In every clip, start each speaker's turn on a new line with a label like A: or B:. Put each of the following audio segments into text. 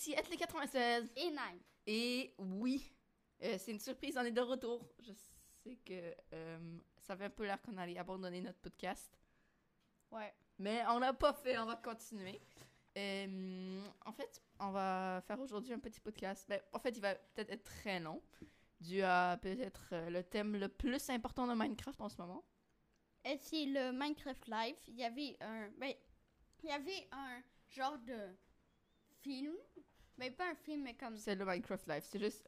A: ici les 96.
B: Et.
A: Et oui, euh, c'est une surprise, on est de retour. Je sais que euh, ça fait un peu l'air qu'on allait abandonner notre podcast.
B: Ouais.
A: Mais on l'a pas fait, on va continuer. Euh, en fait, on va faire aujourd'hui un petit podcast. Ben, en fait, il va peut-être être très long, dû à peut-être le thème le plus important de Minecraft en ce moment.
B: Et c'est le Minecraft Live. Il y avait un. Ben, il y avait un genre de film. Mais pas un film, mais comme.
A: C'est le Minecraft Live. C'est juste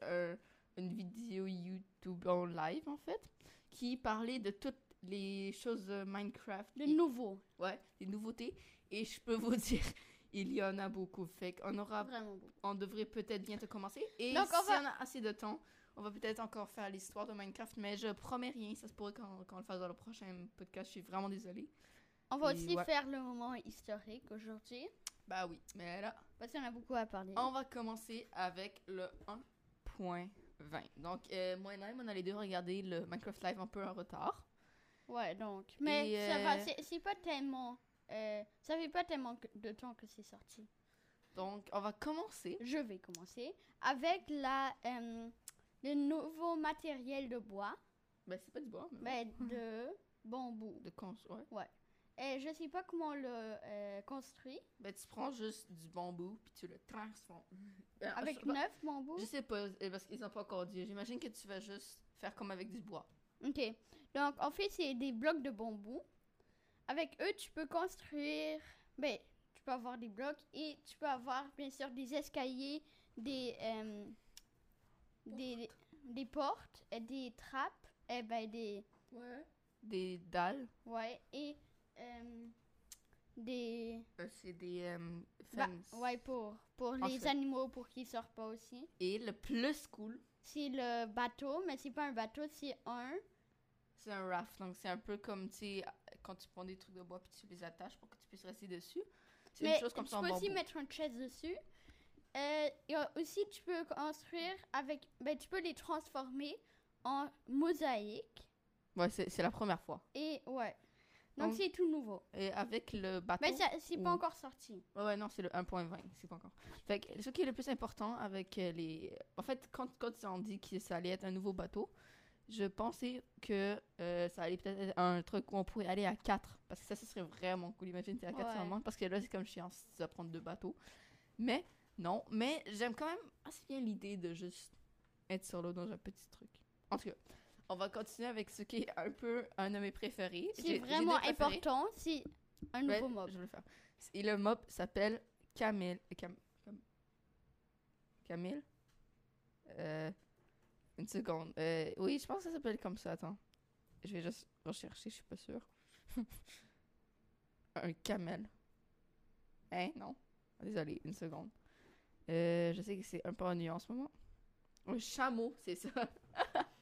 A: une vidéo YouTube en live, en fait, qui parlait de toutes les choses Minecraft.
B: Le
A: et-
B: nouveau.
A: Ouais, les nouveautés. Et je peux vous dire, il y en a beaucoup. Fait qu'on aura,
B: Vraiment
A: on devrait peut-être bientôt commencer. Et
B: Donc,
A: si
B: on va-
A: on a assez de temps, on va peut-être encore faire l'histoire de Minecraft. Mais je promets rien. Ça se pourrait qu'on qu'on le fasse dans le prochain podcast. Je suis vraiment désolée.
B: On va
A: Et
B: aussi
A: ouais.
B: faire le moment historique aujourd'hui.
A: Bah oui. Mais là,
B: Parce qu'on a beaucoup à parler.
A: on va commencer avec le 1.20. Donc, euh, moi et Naïm, on a les deux regardé le Minecraft Live un peu en retard.
B: Ouais, donc. Mais
A: Et,
B: ça
A: euh,
B: va, c'est- pas tellement. euh, ça fait pas tellement de temps que c'est sorti.
A: Donc, on va commencer.
B: Je vais commencer avec la, euh, le nouveau matériel de bois,
A: Ben, c'est pas du bois, mais
B: ben, de bambou.
A: de cons. Ouais.
B: Et je sais pas comment le euh, construit.
A: Ben, tu prends juste du bambou, puis tu le transformes. Ben,
B: Avec neuf bambous?
A: Je sais pas, euh, parce qu'ils ont pas encore dit. J'imagine que tu vas juste faire comme avec du bois.
B: Ok. Donc, en fait, c'est des blocs de bambou. Avec eux, tu peux construire. Ben, tu peux avoir des blocs et tu peux avoir, bien sûr, des escaliers, des. euh, des, des portes, des trappes, et ben, des.
A: Ouais. Des dalles.
B: Ouais, et. Euh, des.
A: Euh, c'est des euh,
B: bah, ouais, pour, pour les
A: fait.
B: animaux, pour qu'ils sortent pas aussi.
A: Et le plus cool,
B: C'est le bateau, mais c'est pas un bateau, c'est un.
A: c'est un raft. Donc, c'est un peu comme, tu quand tu prends des trucs de bois, puis tu les attaches pour que tu puisses rester dessus. C'est une chose comme
B: tu
A: ça en
B: peux aussi
A: bambou.
B: mettre une chaise dessus. Euh, et euh, aussi, tu peux construire avec. Ben, tu peux les transformer en mosaïque.
A: Ouais, c'est la première fois.
B: Et ouais. Donc, c'est tout nouveau.
A: Et avec le bateau.
B: Mais ça, c'est pas
A: ou-
B: encore sorti.
A: Ouais, ouais, non, c'est le 1.20, c'est pas encore. Fait que ce qui est le plus important avec euh, les. En fait, quand, quand ils ont dit que ça allait être un nouveau bateau, je pensais que euh, ça allait peut-être être un truc où on pourrait aller à 4. Parce que ça, ce serait vraiment cool. Imagine, t'es à 4
B: Ouais.
A: Parce que là, c'est comme chiant dois prendre deux bateaux. Mais, non. Mais j'aime quand même assez bien l'idée de juste être sur l'eau dans un petit truc. En tout cas, on va continuer avec ce qui est un peu un de mes préférés.
B: C'est vraiment important. C'est un
A: Ouais,
B: nouveau mob.
A: Je vais le faire. Et le mob s'appelle Camille. Cam, Cam- Camille Euh, Une seconde. Euh, oui, je pense que ça s'appelle comme ça. Attends. Je vais juste rechercher, je suis pas sûre. un camel. Hein, non? Désolé, une seconde. Euh, je sais que c'est un peu ennuyeux en ce moment. Un chameau, c'est ça.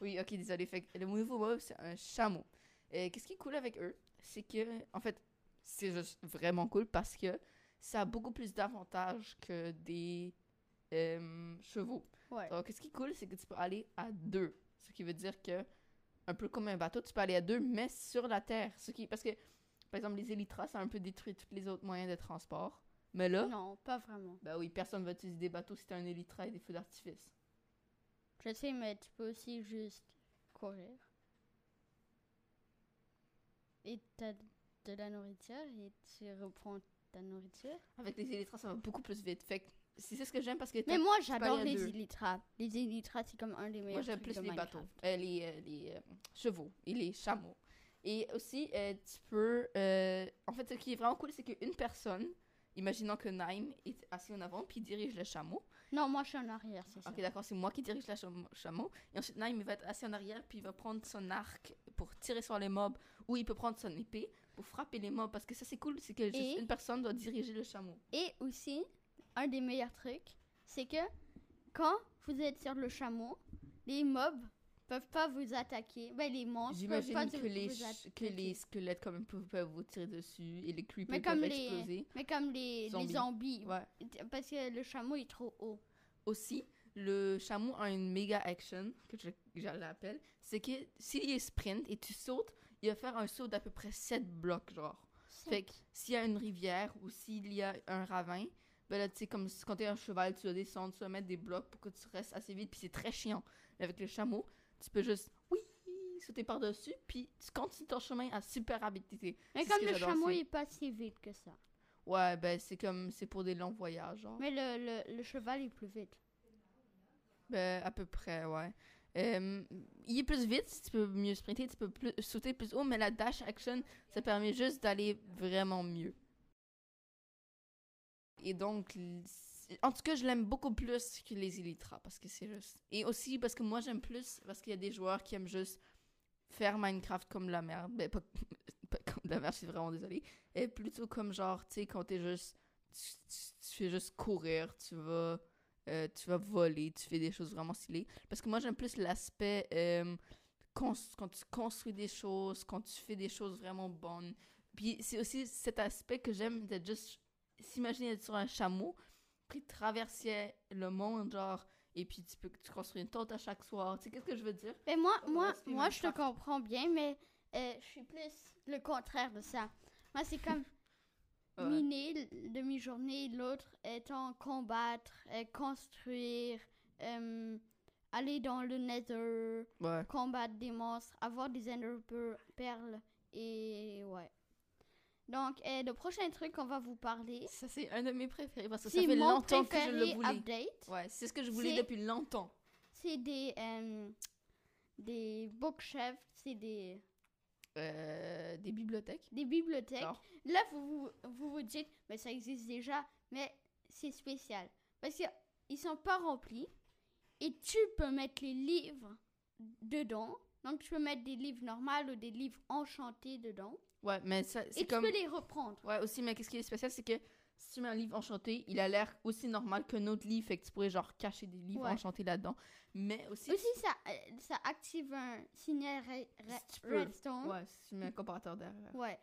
A: oui, ok, désolé. Fait que le nouveau mob, c'est un chameau. Et qu'est-ce qui est cool avec eux, c'est que, en fait, c'est juste vraiment cool parce que ça a beaucoup plus d'avantages que des euh, chevaux.
B: Ouais.
A: Donc, ce qui est cool, c'est que tu peux aller à deux. Ce qui veut dire que, un peu comme un bateau, tu peux aller à deux, mais sur la terre. Ce qui, parce que, par exemple, les élytras, ça a un peu détruit tous les autres moyens de transport. Mais là,
B: Non, pas vraiment.
A: ben oui, personne va utiliser des bateaux si t'as un élytra et des feux d'artifice.
B: Je sais, mais tu peux aussi juste courir. Et t'as de la nourriture et tu reprends ta nourriture.
A: Avec les élytras, ça va beaucoup plus vite. Fait que c'est ce que j'aime parce que
B: Mais moi, j'adore les élytras. Les élytras, c'est comme un des meilleurs
A: Moi, j'aime plus
B: de
A: les bateaux, euh, les, euh, les euh, chevaux et les chameaux. Et aussi, tu peux. en fait, ce qui est vraiment cool, c'est qu'une personne, imaginons que Naim est assis en avant puis dirige le chameau.
B: Non, moi, je suis en arrière, c'est ça.
A: Ok, d'accord, c'est moi qui dirige le cham- chameau. Et ensuite, Naim il va être assis en arrière puis il va prendre son arc pour tirer sur les mobs ou il peut prendre son épée pour frapper les mobs parce que ça, c'est cool, c'est que juste
B: Et-
A: une personne doit diriger le chameau.
B: Et aussi, un des meilleurs trucs, c'est que quand vous êtes sur le chameau, les mobs peuvent pas vous attaquer. Ben, les monstres peuvent pas
A: que
B: vous-
A: les,
B: vous
A: que les squelettes quand même peuvent, peuvent vous tirer dessus et les creepers
B: Mais
A: peuvent
B: comme
A: exploser.
B: les, mais comme les les
A: Zombies. Ouais.
B: Parce que le chameau est trop haut.
A: Aussi, le chameau a une méga action, que je, je l'appelle. C'est que s'il est sprint et tu sautes, il va faire un saut d'à peu près 7 blocs, genre. Fait que s'il y a une rivière ou s'il y a un ravin, Ben là, tu sais, comme quand t'es un cheval, tu dois descendre, tu dois mettre des blocs pour que tu restes assez vite, puis c'est très chiant. Mais avec le chameau, tu peux juste, oui, sauter par-dessus, puis tu continues ton chemin à super rapidité.
B: Mais comme le chameau il est pas si vite que ça.
A: Ouais, ben c'est comme, c'est pour des longs voyages, genre.
B: Mais le, le, le cheval est plus vite.
A: Ben, à peu près, ouais. Euh, il est plus vite, tu peux mieux sprinter, tu peux plus, sauter plus haut, mais la dash action, ça permet juste d'aller vraiment mieux. Et donc, en tout cas, je l'aime beaucoup plus que les Elytra, parce que c'est juste... Et aussi parce que moi, j'aime plus, parce qu'il y a des joueurs qui aiment juste faire Minecraft comme la merde. Ben, pas, pas comme la merde, je suis vraiment désolée. Et plutôt comme genre, tu sais, quand t'es juste... Tu, fais juste courir, tu vas... euh, tu vas voler, tu fais des choses vraiment stylées. Parce que moi, j'aime plus l'aspect euh, quand tu construis des choses, quand tu fais des choses vraiment bonnes. Puis c'est aussi cet aspect que j'aime d'être juste s'imaginer être sur un chameau, puis traverser le monde, genre, et puis tu peux tu construis une tente à chaque soir. Tu sais, qu'est-ce que je veux dire?
B: Mais moi,
A: Comme
B: moi, moi, je te comprends bien, mais euh, je suis plus le contraire de ça. Moi, c'est comme
A: Ouais.
B: miner demi-journée, l'autre étant combattre, euh, construire, euh, aller dans le nether,
A: Ouais.
B: combattre des monstres, avoir des ender per- perles et ouais. Donc, le prochain truc qu'on va vous parler,
A: Ça, c'est un de mes préférés parce que ça
B: c'est
A: fait longtemps que je le voulais.
B: update.
A: Ouais, c'est ce que je voulais depuis longtemps.
B: C'est des euh, des bookshelves, c'est des
A: Euh, des bibliothèques.
B: des bibliothèques. Là, vous vous, vous vous dites, mais ça existe déjà, mais c'est spécial. Parce qu'ils sont pas remplis et tu peux mettre les livres dedans. Donc, tu peux mettre des livres normaux ou des livres enchantés dedans.
A: Ouais, mais ça,
B: Et
A: c'est
B: tu
A: comme...
B: peux les reprendre.
A: Ouais, aussi, mais qu'est-ce qui est spécial, c'est que si tu mets un livre enchanté, il a l'air aussi normal qu'un autre livre, fait que tu pourrais genre cacher des livres
B: Ouais.
A: enchantés là-dedans. Mais aussi,
B: Aussi, ça, euh, ça active un signal
A: Si
B: redstone.
A: ouais, si tu mets un comparateur derrière.
B: Ouais.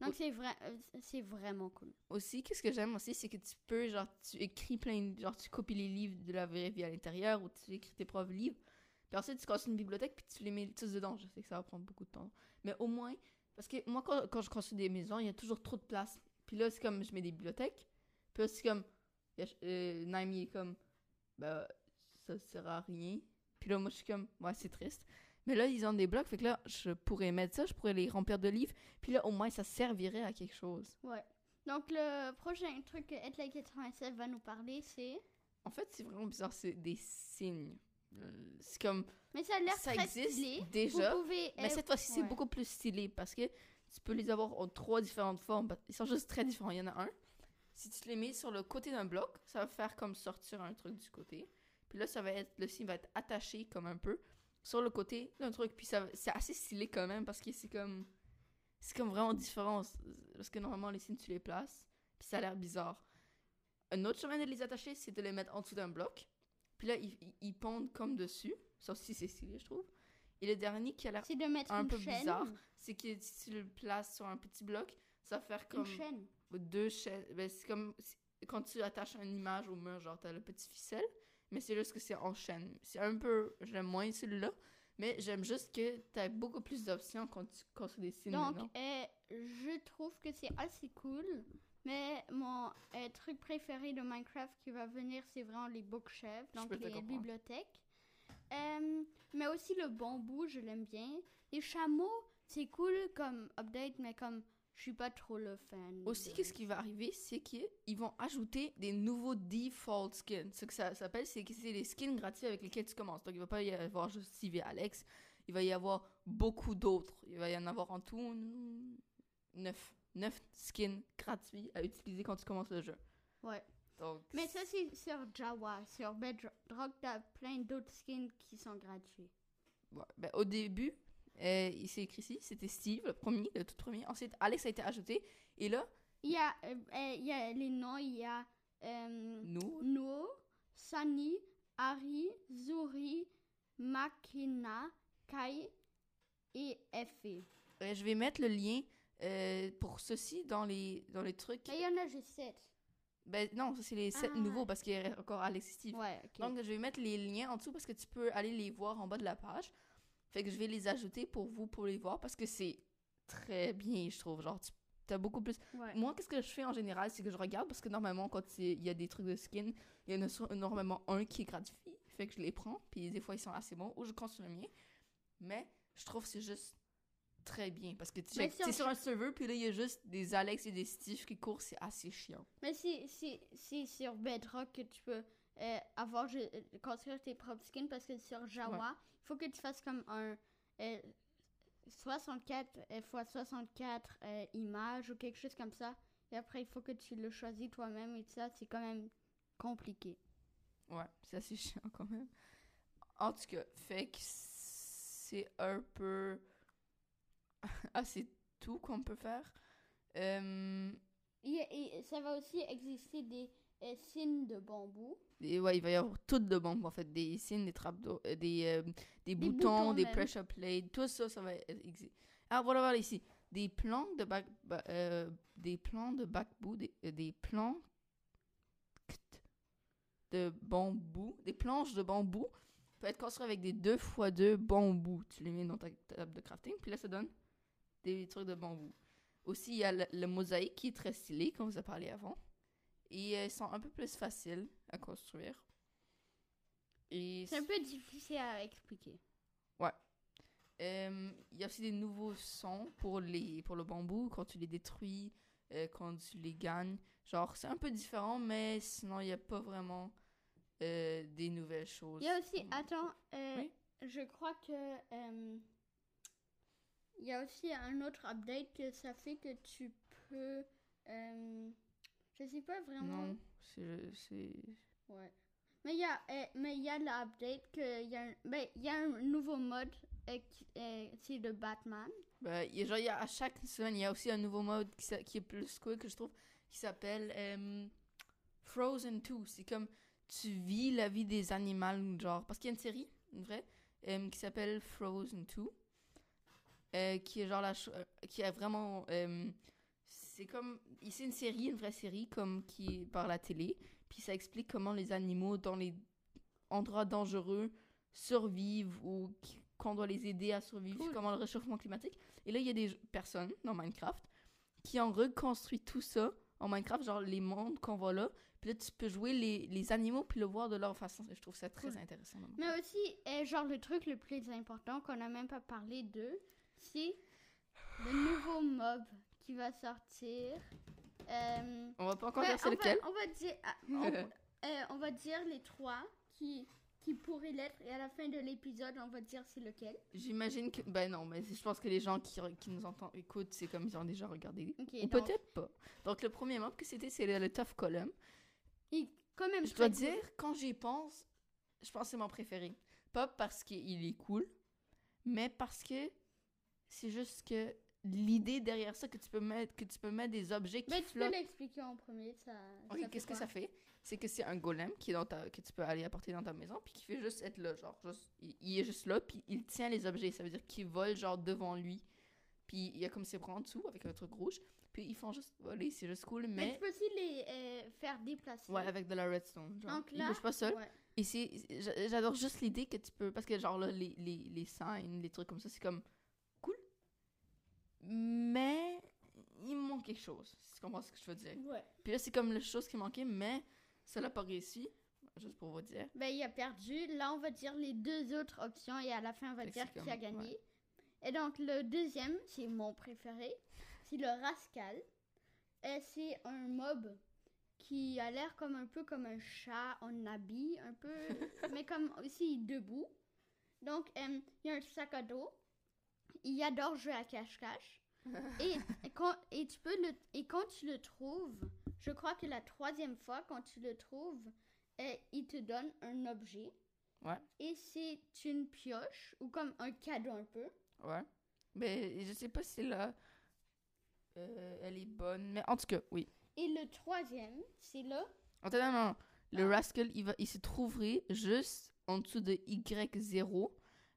B: Donc, c'est vrai, euh, c'est vraiment cool.
A: Aussi, qu'est-ce que j'aime aussi, c'est que tu peux, genre, tu écris plein de... Genre, tu copies les livres de la vraie vie à l'intérieur ou tu écris tes propres livres. Puis ensuite, tu casses une bibliothèque puis tu les mets tous dedans. Je sais que ça va prendre beaucoup de temps. Mais au moins, parce que moi, quand, quand je construis des maisons, il y a toujours trop de place. Puis là, c'est comme, je mets des bibliothèques. Puis là, c'est comme, euh, Naomi est comme, bah, ça sert à rien. Puis là, moi, je suis comme, ouais, c'est triste. Mais là, ils ont des blocs, fait que là, je pourrais mettre ça, je pourrais les remplir de livres. Puis là, au moins, ça servirait à quelque chose.
B: Ouais. Donc, le prochain truc que Etlay 87 va nous parler, c'est?
A: En fait, c'est vraiment bizarre, c'est des signes. Euh, C'est comme,
B: Mais ça a l'air
A: ça
B: très
A: existe
B: stylé.
A: déjà,
B: pouvez.
A: mais cette fois-ci, c'est beaucoup plus stylé parce que tu peux les avoir en trois différentes formes. Ils sont juste très différents. Il y en a un. Si tu les mets sur le côté d'un bloc, ça va faire comme sortir un truc du côté. Puis là, ça va être, le signe va être attaché comme un peu sur le côté d'un truc. Puis ça, c'est assez stylé quand même parce que c'est comme, c'est comme vraiment différent. Parce que normalement, les signes, tu les places. Puis ça a l'air bizarre. Un autre chemin de les attacher, c'est de les mettre en dessous d'un bloc. Puis là, ils, ils- ils pondent comme dessus. Ça aussi, c'est stylé, je trouve. Et le dernier qui a l'air
B: de
A: un peu
B: chaîne.
A: bizarre, c'est que si tu le places sur un petit bloc, ça va faire comme
B: Une chaîne.
A: deux chaînes. Ben, c'est comme quand tu attaches une image au mur, genre t'as le petit ficelle, mais c'est juste que c'est en chaîne. C'est un peu, j'aime moins celui-là, mais j'aime juste que t'as beaucoup plus d'options quand tu construis des signes
B: Donc, euh, je trouve que c'est assez cool. Mais mon euh, truc préféré de Minecraft qui va venir, c'est vraiment les bookshelves, donc les bibliothèques. Euh, mais aussi le bambou, je l'aime bien. Les chameaux, c'est cool comme update, mais comme je suis pas trop le fan.
A: Aussi,
B: de-
A: qu'est-ce qui va arriver, c'est qu'ils vont ajouter des nouveaux default skins. Ce que ça s'appelle, c'est que c'est les skins gratuits avec lesquels tu commences. Donc, il va pas y avoir juste Steve et Alex. Il va y avoir beaucoup d'autres. Il va y en avoir en tout neuf. Neuf skins gratuits à utiliser quand tu commences le jeu.
B: Ouais.
A: Donc,
B: Mais ça, c'est sur Java. Sur Bedrock, t'as plein d'autres skins qui sont gratuits.
A: ouais. Ben, au début, euh, il s'est écrit ici, c'était Steve, le premier, le tout premier. Ensuite, Alex a été ajouté. Et là,
B: Il y a, euh, euh, il y a les noms, il y a euh,
A: nous,
B: No, Sunny, Harry, Zuri, Makina, Kai et Effie.
A: je vais mettre le lien euh, pour ceci dans les, dans les trucs.
B: Mais il y en a juste 7.
A: Ben non, ça c'est les sept
B: Ah.
A: nouveaux parce qu'il y a encore Alex Steve.
B: Ouais.
A: Donc je vais mettre les liens en dessous parce que tu peux aller les voir en bas de la page. Fait que je vais les ajouter pour vous pour les voir parce que c'est très bien, je trouve. Genre, tu- t'as beaucoup plus.
B: Ouais.
A: Moi, qu'est-ce que je fais en général, c'est que je regarde parce que normalement, quand il y a des trucs de skin, il y en a normalement un qui est gratuit. Fait que je les prends, puis des fois ils sont assez bons, ou je construis le mien. Mais je trouve que c'est juste très bien parce que tu sais,
B: si on
A: sur un serveur, puis là il y a juste des Alex et des Steve qui courent, c'est assez chiant.
B: Mais c'est c'est- c'est sur Bedrock que tu peux euh, avoir je- euh, construire tes propres skins parce que sur Java, il faut que tu fasses comme un euh, 64 x 64 euh, images ou quelque chose comme ça. Et après, il faut que tu le choisis toi-même et tout ça, c'est quand même compliqué.
A: Ouais, c'est assez chiant quand même. En tout cas, fait que c'est un peu. Ah, c'est tout qu'on peut faire. Euh,
B: Et, et ça va aussi exister des euh, signes de bambou.
A: et ouais, il va y avoir tout de bombes en fait. Des signes, des trappes d'eau, euh, des, des, boutons,
B: boutons
A: des
B: même.
A: pressure plates, tout ça, ça va exister. Ah, voilà, voilà ici. Des plans de bac, ba- des plans de bambou, des, des plans de bambou, des planches de bambou peuvent être construites avec des 2 x 2 bambous. Tu les mets dans ta table de crafting, puis là, ça donne des trucs de bambou. Aussi, il y a le, le mosaïque qui est très stylé, comme vous a parlé avant. Et euh, ils sont un peu plus faciles à construire. Et
B: C'est un peu difficile à expliquer.
A: euh, il y a aussi des nouveaux sons pour, les, pour le bambou quand tu les détruis, euh, quand tu les gagnes. Genre, c'est un peu différent, mais sinon, il n'y a pas vraiment euh, des nouvelles choses.
B: Il y a aussi, attends,
A: Oui?
B: je crois que il y a aussi un autre update que ça fait que tu peux, euh, je sais pas vraiment,
A: Non, c'est.
B: ouais. Mais il y a, euh, mais il y a l'update que il y a, un, ben, il y a un nouveau mode qui- euh, c'est le Batman.
A: Ben, il y a- genre, il y a, à chaque semaine, il y a aussi un nouveau mode qui, est plus cool que je trouve, qui s'appelle euh, Frozen 2. C'est comme tu vis la vie des animaux, genre. Parce qu'il y a une série, une vraie, euh, qui s'appelle Frozen 2. Euh, qui est genre la. euh, qui est vraiment. euh, c'est comme. C'est une série, une vraie série, comme qui est par la télé. Puis ça explique comment les animaux dans les endroits dangereux survivent ou qu'on doit les aider à survivre,
B: Cool.
A: comment le réchauffement climatique. Et là, il y a des personnes dans Minecraft qui ont reconstruit tout ça en Minecraft, genre les mondes qu'on voit là. Puis là, tu peux jouer les, les animaux puis le voir de leur façon. Je trouve ça très
B: Cool.
A: intéressant.
B: Mais aussi, euh, genre le truc le plus important qu'on n'a même pas parlé de, le nouveau mob qui va sortir. Euh,
A: On va pas encore dire c'est lequel.
B: on va dire, ah, on, euh, on va dire les trois qui, qui pourraient l'être et à la fin de l'épisode, on va dire c'est lequel.
A: J'imagine que. Ben non, mais je pense que les gens qui, qui nous entendent, écoutent, c'est comme ils ont déjà regardé. Ou
B: donc,
A: peut-être pas. Donc le premier mob que c'était, c'est le, le Tough Column.
B: il- quand même
A: Je dois
B: cool.
A: dire, quand j'y pense, je pense que c'est mon préféré. Pas parce qu'il est cool, mais parce que c'est juste que l'idée derrière ça, que tu peux mettre, que tu peux mettre des objets qui
B: Mais tu peux l'expliquer en premier, ça.
A: Ok, qu'est-ce que ça fait? C'est que c'est un golem qui est dans ta, que tu peux aller apporter dans ta maison, puis qui fait juste être là, genre, juste, il, il est juste là, puis il tient les objets, ça veut dire qu'il vole, genre, devant lui, puis il y a comme ses bras en dessous, avec un truc rouge, puis ils font juste voler, c'est juste cool,
B: Mais,
A: mais,
B: tu peux aussi les euh, faire déplacer.
A: ouais, avec de la redstone, genre,
B: Donc
A: il
B: là,
A: bouge pas seul,
B: ouais.
A: et c'est, j'a- j'adore juste l'idée que tu peux, parce que genre là, les, les, les signs, les trucs comme ça, c'est comme mais il me manque quelque chose, si tu comprends ce que je veux dire.
B: Ouais.
A: Puis là, c'est comme la chose qui manquait, mais ça l'a pas réussi, juste pour vous dire.
B: Ben, il a perdu. Là, on va dire les deux autres options et à la fin, on va dire qui a gagné.
A: ouais.
B: Et donc, le deuxième, c'est mon préféré. C'est le Rascal. Et c'est un mob qui a l'air comme un peu comme un chat en habit, un peu, mais comme aussi debout. Donc, euh, il y a un sac à dos. Il adore jouer à cache-cache. et, quand, et, tu peux le, et quand tu le trouves, je crois que la troisième fois, quand tu le trouves, euh, il te donne un objet.
A: Ouais.
B: Et c'est une pioche, ou comme un cadeau un peu.
A: Ouais. Mais je sais pas si là, euh, elle est bonne, mais en tout cas, oui.
B: Et le troisième, c'est là.
A: Attends, non, non. Le
B: Ah.
A: Rascal, il, va, il se trouverait juste en dessous de Y0.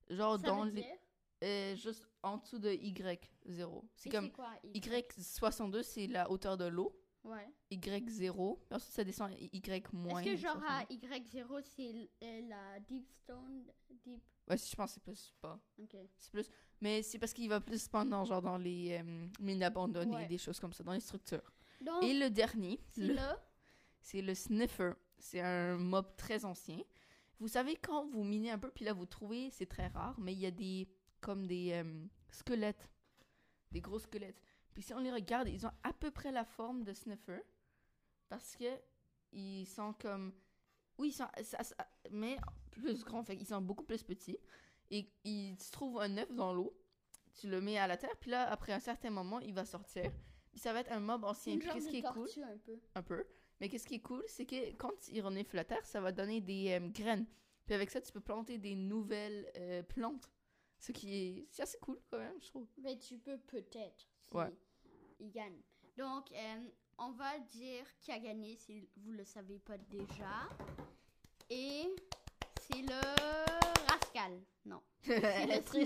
A: Genre
B: Ça
A: dans
B: veut
A: les.
B: dire.
A: Euh, juste en dessous de Y0. C'est comme
B: quoi,
A: Y62, c'est la hauteur de l'eau.
B: Ouais.
A: Y0. Puis ensuite, ça descend à Y moins.
B: Est-ce que genre à Y0, c'est euh, la Deep Stone Deep?
A: Ouais, si je pense que c'est plus pas.
B: Ok.
A: C'est plus. Mais c'est parce qu'il va plus dans, genre, dans les euh, mines abandonnées,
B: Ouais.
A: des choses comme ça, dans les structures.
B: Donc,
A: Et le dernier, le- c'est le sniffer. C'est un mob très ancien. Vous savez, quand vous minez un peu, puis là, vous trouvez, c'est très rare, mais il y a des. Comme des euh, squelettes. Des gros squelettes. Puis si on les regarde, ils ont à peu près la forme de sniffer. Parce que ils sont comme. Oui, ils sont. ça- ça- mais plus grands. Fait ils sont beaucoup plus petits. Et il se trouve un œuf dans l'eau. Tu le mets à la terre, puis là, après un certain moment, il va sortir. Puis ça va être un mob ancien. Qu'est-ce qui est cool?
B: un peu.
A: un peu. Mais qu'est-ce qui est cool, c'est que quand il renifle la terre, ça va donner des euh, graines. Puis avec ça, tu peux planter des nouvelles euh, plantes. Ce qui est, c'est assez cool quand même, je trouve.
B: Mais tu peux peut-être. Si
A: Ouais.
B: Il gagne. Donc, euh, on va dire qui a gagné si vous le savez pas déjà. Et c'est le Rascal. Non. C'est le
A: très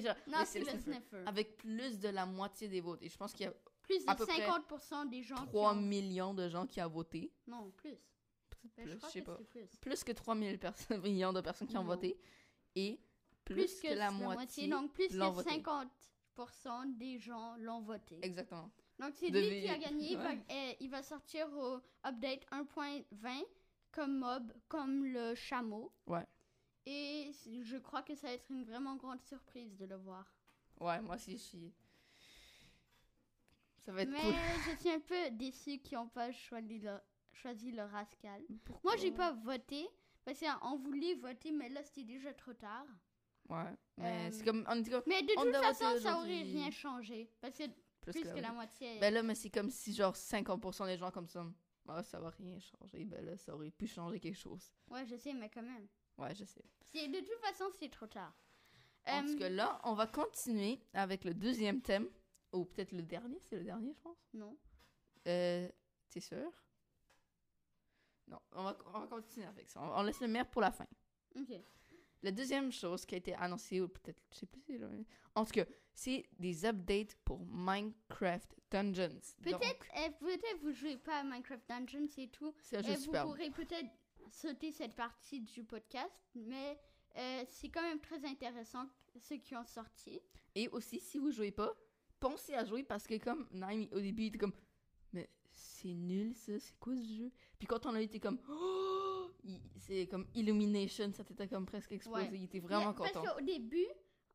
A: cher.
B: Non, c'est le
A: sniffer.
B: sniffer.
A: Avec plus de la moitié des votes. Et je pense qu'il y a
B: Plus
A: à
B: de
A: peu près
B: 50% des gens
A: 3
B: qui ont...
A: millions de gens qui ont voté.
B: Non, plus. Ben,
A: Plus,
B: je
A: je
B: crois
A: sais
B: que
A: pas.
B: plus.
A: Plus que 3 000 personnes, millions de personnes qui ont
B: Non.
A: voté. Et plus,
B: Plus
A: que, la moitié.
B: Donc, plus que
A: l'ont voté.
B: 50% des gens l'ont voté.
A: Exactement.
B: Donc, c'est
A: Devez-
B: lui qui a gagné. Il va-
A: Ouais.
B: euh, il va sortir au update 1.20 comme mob, comme le chameau.
A: Ouais.
B: Et je crois que ça va être une vraiment grande surprise de le voir.
A: Ouais, moi aussi, je suis. Ça va être
B: Mais
A: cool.
B: je suis un peu déçue qu'ils n'ont pas choisi le, choisi le rascal. Moi,
A: Pourquoi?
B: j'ai pas voté. Parce qu'on voulait voter, mais là, c'était déjà trop tard.
A: Ouais. Mais
B: Euh,
A: c'est comme. En tout cas,
B: Mais de
A: On
B: toute façon, ça aurait rien changé. Parce que
A: plus,
B: plus
A: que,
B: que la moitié.
A: Ben là, mais c'est comme si genre 50% des gens comme ça. Ah, ça va rien changer. Ben là, ça aurait pu changer quelque chose.
B: Ouais, je sais, mais quand même.
A: Ouais, je sais.
B: De toute façon, c'est trop tard.
A: En
B: Euh,
A: cas, là, on va continuer avec le deuxième thème. Ou peut-être le dernier, c'est le dernier, je pense.
B: non.
A: Euh, t'es sûr? Non, on va, on va continuer avec ça. On, on laisse le meilleur pour la fin.
B: Ok.
A: La deuxième chose qui a été annoncée, ou peut-être, je sais plus En tout cas, c'est des updates pour Minecraft Dungeons.
B: Peut-être euh, peut-être vous jouez pas à Minecraft Dungeons et tout.
A: C'est un
B: Et
A: jeu
B: vous pourrez peut-être sauter cette partie du podcast, mais euh, c'est quand même très intéressant ceux qui ont sorti.
A: Et aussi, si vous jouez pas, pensez à jouer parce que comme Naim, au début, il était comme Mais c'est nul ça, c'est quoi ce jeu Puis quand on a été comme Oh C'est comme Illumination, ça t'était comme presque explosé.
B: Ouais.
A: Il était vraiment
B: Mais-
A: content.
B: Parce qu'au début,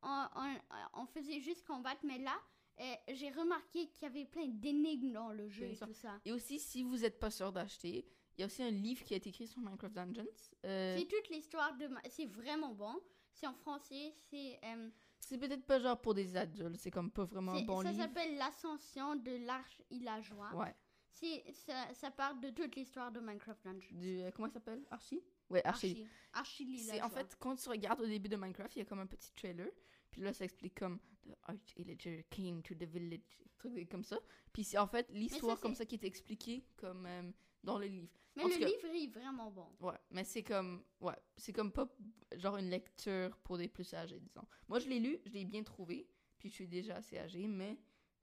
B: on, on- on faisait juste combattre, mais là, euh, j'ai remarqué qu'il y avait plein d'énigmes dans le jeu et tout ça.
A: Et aussi, si vous n'êtes pas sûr d'acheter, il y a aussi un livre qui a été écrit sur Minecraft Dungeons. Euh,
B: C'est toute l'histoire de... ma- C'est vraiment bon. C'est en français, c'est... euh,
A: c'est peut-être pas genre pour des adultes, c'est comme pas vraiment un bon
B: ça
A: livre.
B: s'appelle L'ascension de l'arche villageois.
A: Ouais.
B: C'est, ça, ça parle de toute l'histoire de Minecraft Dungeons.
A: Du, euh, comment il s'appelle? Archie? Ouais, Archie.
B: Archie. Archie
A: C'est en fait, quand tu regardes au début de Minecraft, il y a comme un petit trailer. Puis là, ça explique comme The Arch Villager came to the village, truc comme ça. Puis c'est en fait l'histoire comme ça qui est expliquée comme euh, dans le livre.
B: Mais
A: en
B: le
A: cas-
B: livre est vraiment bon.
A: Ouais, mais c'est comme ouais, c'est comme pas genre une lecture pour des plus âgés, disons. Moi, je l'ai lu, je l'ai bien trouvé, puis je suis déjà assez âgé, mais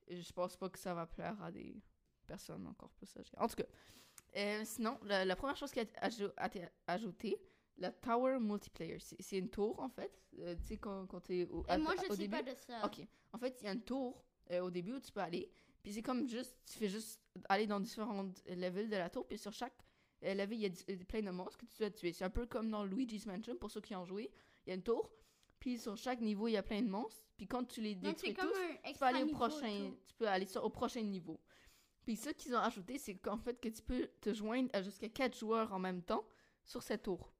A: je pense pas que ça va plaire à des personnes encore plus âgées. En tout cas, euh, sinon, la, la première chose qui a été ajoutée, la Tower Multiplayer. C'est une tour, en fait. Euh, tu sais, quand, quand t'es au,
B: Et moi, je
A: au
B: sais
A: début.
B: pas de ça.
A: Ok. En fait, il y a une tour euh, au début où tu peux aller. Puis c'est comme juste, tu fais juste aller dans différentes euh, levels de la tour. Puis sur chaque level, il y a plein de monstres que tu dois tuer. C'est un peu comme dans Luigi's Mansion pour ceux qui ont joué. Il y a une tour. Puis sur chaque niveau, il y a plein de monstres. Puis quand tu les détruis tous, tu peux aller au
B: niveau,
A: prochain,
B: tout.
A: tu peux aller sur, au prochain niveau. Puis ce qu'ils ont ajouté, c'est qu'en fait que tu peux te joindre à jusqu'à 4 joueurs en même temps sur cette tour.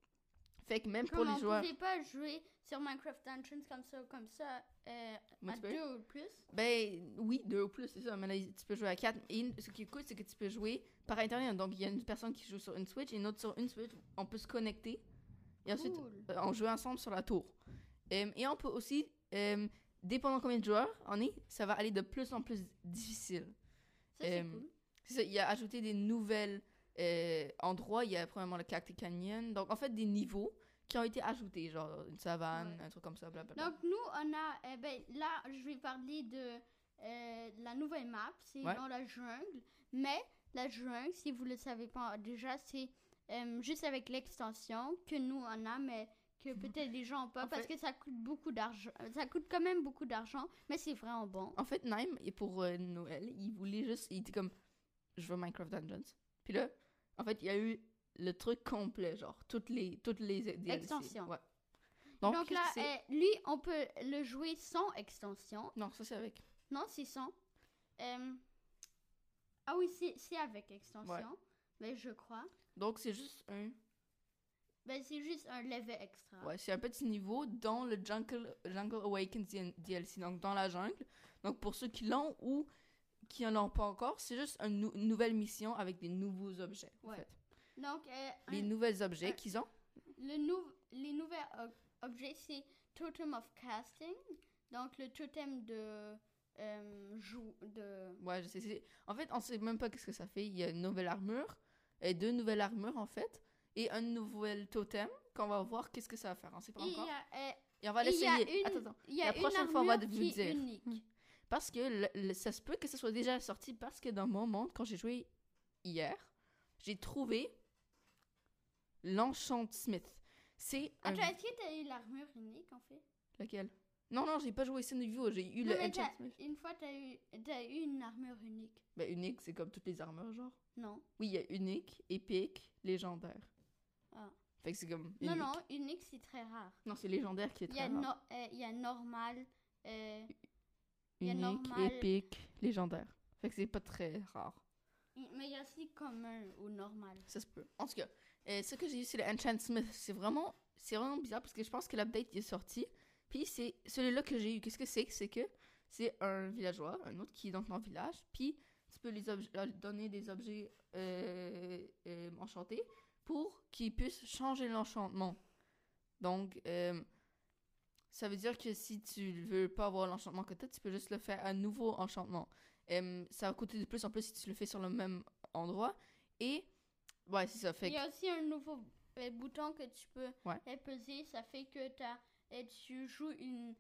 A: Fait que même pour
B: Comme
A: les
B: on
A: joueurs,
B: pouvait pas jouer sur Minecraft Dungeons comme ça, comme ça, euh, à deux ou plus.
A: Ben oui, deux ou plus, c'est ça. Mais là, tu peux jouer à quatre. Et ce qui est cool, c'est que tu peux jouer par internet. Donc, il y a une personne qui joue sur une Switch et une autre sur une Switch. On peut se connecter et ensuite
B: Cool.
A: euh, on joue ensemble sur la tour. Euh, et on peut aussi, euh, dépendant combien de joueurs on est, ça va aller de plus en plus difficile.
B: Ça, c'est
A: Euh,
B: cool.
A: C'est ça, il a ajouté des nouvelles euh, endroits. Il y a premièrement le Cactus Canyon. Donc, en fait, des niveaux qui ont été ajoutés, genre une savane,
B: Ouais.
A: un truc comme ça, blablabla.
B: Donc, nous, on a. eh ben, là, je vais parler de euh, la nouvelle map. C'est
A: Ouais.
B: dans la jungle. Mais la jungle, si vous le savez pas déjà, c'est juste avec l'extension que nous on a, mais que peut-être les gens ont pas
A: En
B: parce
A: fait-
B: que ça coûte beaucoup d'argent. Ça coûte quand même beaucoup d'argent, mais c'est vraiment bon.
A: En fait, Naim, et pour euh, Noël, il voulait juste. Il était comme. Je veux Minecraft Dungeons. Puis là, en fait, il y a eu le truc complet, genre, toutes les, toutes les.
B: Extensions.
A: Ouais.
B: Donc,
A: Donc,
B: là, euh, lui, on peut le jouer sans extension.
A: Non, ça c'est avec.
B: Non, c'est sans. Euh, Ah oui, c'est c'est avec extension.
A: Ouais.
B: Mais je crois.
A: Donc, c'est juste un.
B: Ben, c'est juste un level extra.
A: Ouais, c'est un petit niveau dans le Jungle, Jungle Awakens DLC, donc dans la jungle. Donc, pour ceux qui l'ont ou qui en ont pas encore, c'est juste une nou- nouvelle mission avec des nouveaux objets. en
B: Ouais.
A: fait.
B: Donc, euh,
A: Les
B: un-
A: nouveaux objets qu'ils ont.
B: le nou- les nouveaux ob- objets, c'est Totem of Casting. Donc, le totem de. euh, jou- de
A: Ouais, je sais. En fait, on sait même pas qu'est-ce que ça fait. Il y a une nouvelle armure, et deux nouvelles armures en fait, et un nouvel totem qu'on va voir qu'est-ce que ça va faire. On sait pas encore.
B: a, euh,
A: Et on va l'essayer.
B: une,
A: Attends, attends.
B: il y a
A: La prochaine fois, on va vous dire.
B: unique.
A: Hmm. Parce que le- le- ça se peut que ce soit déjà sorti parce que dans mon monde, quand j'ai joué hier, j'ai trouvé l'Enchant Smith. C'est un...
B: Attends, est-ce que t'as eu l'armure unique en fait?
A: Lequel Non, non, j'ai pas joué niveau. J'ai eu
B: Non,
A: le
B: mais. Une fois, t'as eu, t'as eu une armure unique.
A: Ben, unique, c'est comme toutes les armures, genre.
B: Non.
A: Oui, il y a unique, épique, légendaire. Fait que c'est comme.
B: Non,
A: unique.
B: non, unique, c'est très rare.
A: Non, c'est légendaire qui est
B: Il y
A: très
B: a,
A: rare.
B: no- euh, il y a normal. euh, il
A: Unique,
B: normal.
A: épique, légendaire. Fait que c'est pas très rare.
B: il- mais il y a aussi commun ou normal.
A: Ça se peut. En tout cas, euh, ce que j'ai eu, c'est le Enchant Smith. C'est vraiment, c'est vraiment bizarre parce que je pense que l'update est sorti. Puis c'est celui-là que j'ai eu. Qu'est-ce que c'est? C'est que c'est un villageois, un autre qui est dans ton village. Puis tu peux euh, donner des objets euh, euh, enchantés pour qu'ils puissent changer l'enchantement. Donc, euh, ça veut dire que si tu veux pas avoir l'enchantement que tu tu peux juste le faire un nouveau enchantement. Euh, ça va coûter de plus en plus si tu le fais sur le même endroit. Et, ouais, c'est ça. Fait
B: Il y a aussi un nouveau euh, bouton que tu peux
A: Ouais.
B: peser. Ça fait que tu joues une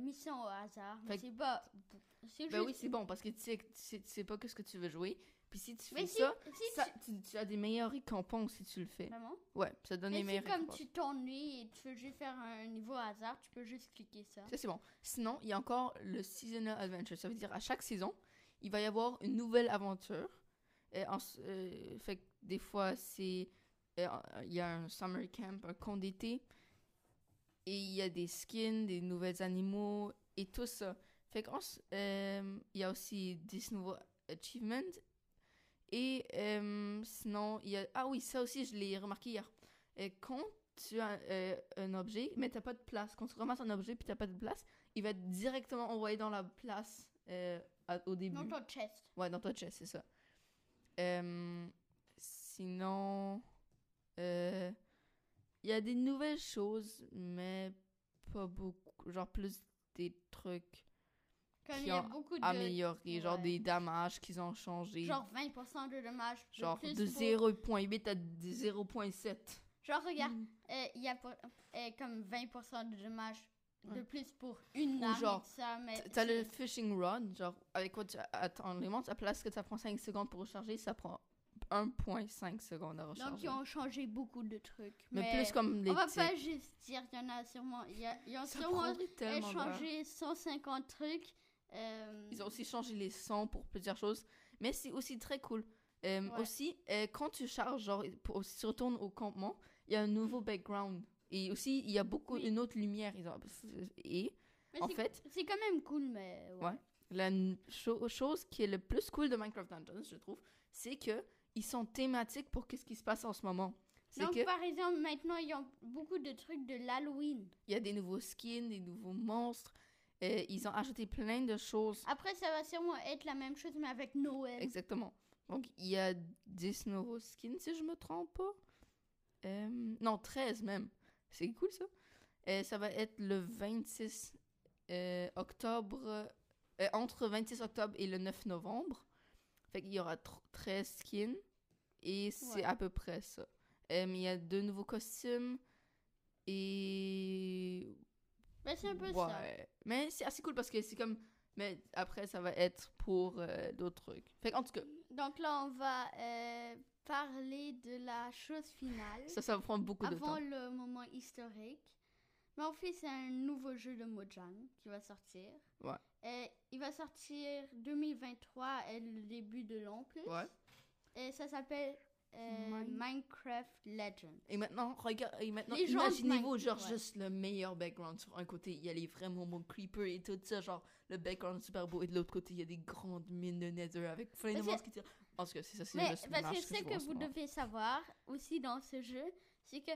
B: mission au hasard. Mais c'est pas.
A: Ben
B: juste.
A: oui, c'est bon parce que tu sais, tu sais, tu sais pas que ce que tu veux jouer. Puis si tu fais
B: si,
A: ça,
B: si
A: ça
B: tu...
A: tu, tu as des meilleures récompenses si tu le fais.
B: Vraiment?
A: Ouais, ça donne
B: si
A: meilleures
B: comme
A: récompenses.
B: tu t'ennuies et tu veux juste faire un niveau hasard, tu peux juste cliquer ça.
A: Ça, c'est bon. Sinon, il y a encore le Seasonal Adventure. Ça veut dire à chaque saison, il va y avoir une nouvelle aventure. Et en- euh, fait que des fois, c'est. euh, Il y a un summer camp, un camp d'été. Et il y a des skins, des nouveaux animaux et tout ça. Fait qu'en euh, il y a aussi 10 nouveaux achievements. Et euh, sinon, il y a. Ah oui, ça aussi, je l'ai remarqué hier. Euh, quand tu as euh, un objet, mais t'as pas de place. Quand tu ramasses un objet puis t'as pas de place, il va être directement envoyé dans la place à- au début.
B: Dans ton chest.
A: Ouais, dans ta chest, c'est ça. Sinon, il y a des nouvelles choses, mais pas beaucoup. Genre plus des trucs
B: Comme il
A: qui
B: y a
A: ont
B: beaucoup de.
A: améliorés, genre
B: ouais.
A: des damages qu'ils ont changés.
B: Genre 20% de dommages. de
A: Genre de
B: pour-
A: 0.8 à 0.7.
B: Genre, regarde,
A: Mm.
B: euh, il y a pour- euh, comme 20% de dommages de plus pour une
A: Ou
B: arme
A: genre, T'as le fishing rod, genre, avec quoi tu attends les montres, à place que ça prend 5 secondes pour recharger, ça prend 1.5 secondes à recharger.
B: Donc, ils ont changé beaucoup de trucs.
A: mais,
B: Mais,
A: plus comme les
B: on va pas juste dire, il y en a sûrement. il Y a, ils ont sûrement changé 150 trucs. Euh,
A: Ils ont aussi changé les sons pour plusieurs choses, mais c'est aussi très cool. Euh,
B: Ouais.
A: Aussi, euh, quand tu charges, genre, pour, si tu retournes au campement, il y a un nouveau background. Et aussi, il y a beaucoup,
B: Oui.
A: une autre lumière. Ils ont- Et,
B: mais
A: en
B: c'est-
A: fait,
B: C'est quand même cool, mais. Ouais.
A: Ouais. la cho- chose qui est le plus cool de Minecraft Dungeons, je trouve, c'est que ils sont thématiques pour qu'est-ce qui se passe en ce moment.
B: Donc,
A: que
B: par exemple, maintenant, ils ont beaucoup de trucs de l'Halloween.
A: il y a des nouveaux skins, des nouveaux monstres. Euh, ils ont ajouté plein de choses.
B: Après, ça va sûrement être la même chose, mais avec Noël.
A: Exactement. Donc, il y a 10 nouveaux skins, si je me trompe pas. Euh, non, 13 même. C'est cool, ça. Euh, ça va être le 26 euh, octobre, euh, entre 26 octobre et le 9 novembre. Fait qu'il y aura tr- 13 skins. Et c'est
B: Ouais.
A: à peu près ça. Mais il y a deux nouveaux costumes. Et
B: Ben, c'est un peu ça.
A: Mais c'est assez cool parce que c'est comme Mais après, ça va être pour euh, d'autres trucs. Fait en tout cas,
B: Donc là, on va euh, parler de la chose finale.
A: ça, ça va prendre beaucoup de
B: avant
A: temps.
B: le moment historique. Mais en fait, c'est un nouveau jeu de Mojang qui va sortir.
A: Ouais.
B: Et il va sortir 2023 et le début de l'an plus.
A: Ouais.
B: Et ça s'appelle euh,
A: Mine-
B: Minecraft Legend.
A: Et maintenant, regarde, et maintenant, imaginez-vous, genre,
B: ouais.
A: juste le meilleur background sur un côté. Il y a les vraiment bons creepers et tout ça, genre, le background super beau. Et de l'autre côté, il y a des grandes mines de nether avec plein de
B: Parce que-
A: monstres qui tirent. En tout cas, c'est ça, c'est
B: parce que ce que
A: ce
B: vous devez savoir aussi dans ce jeu, c'est que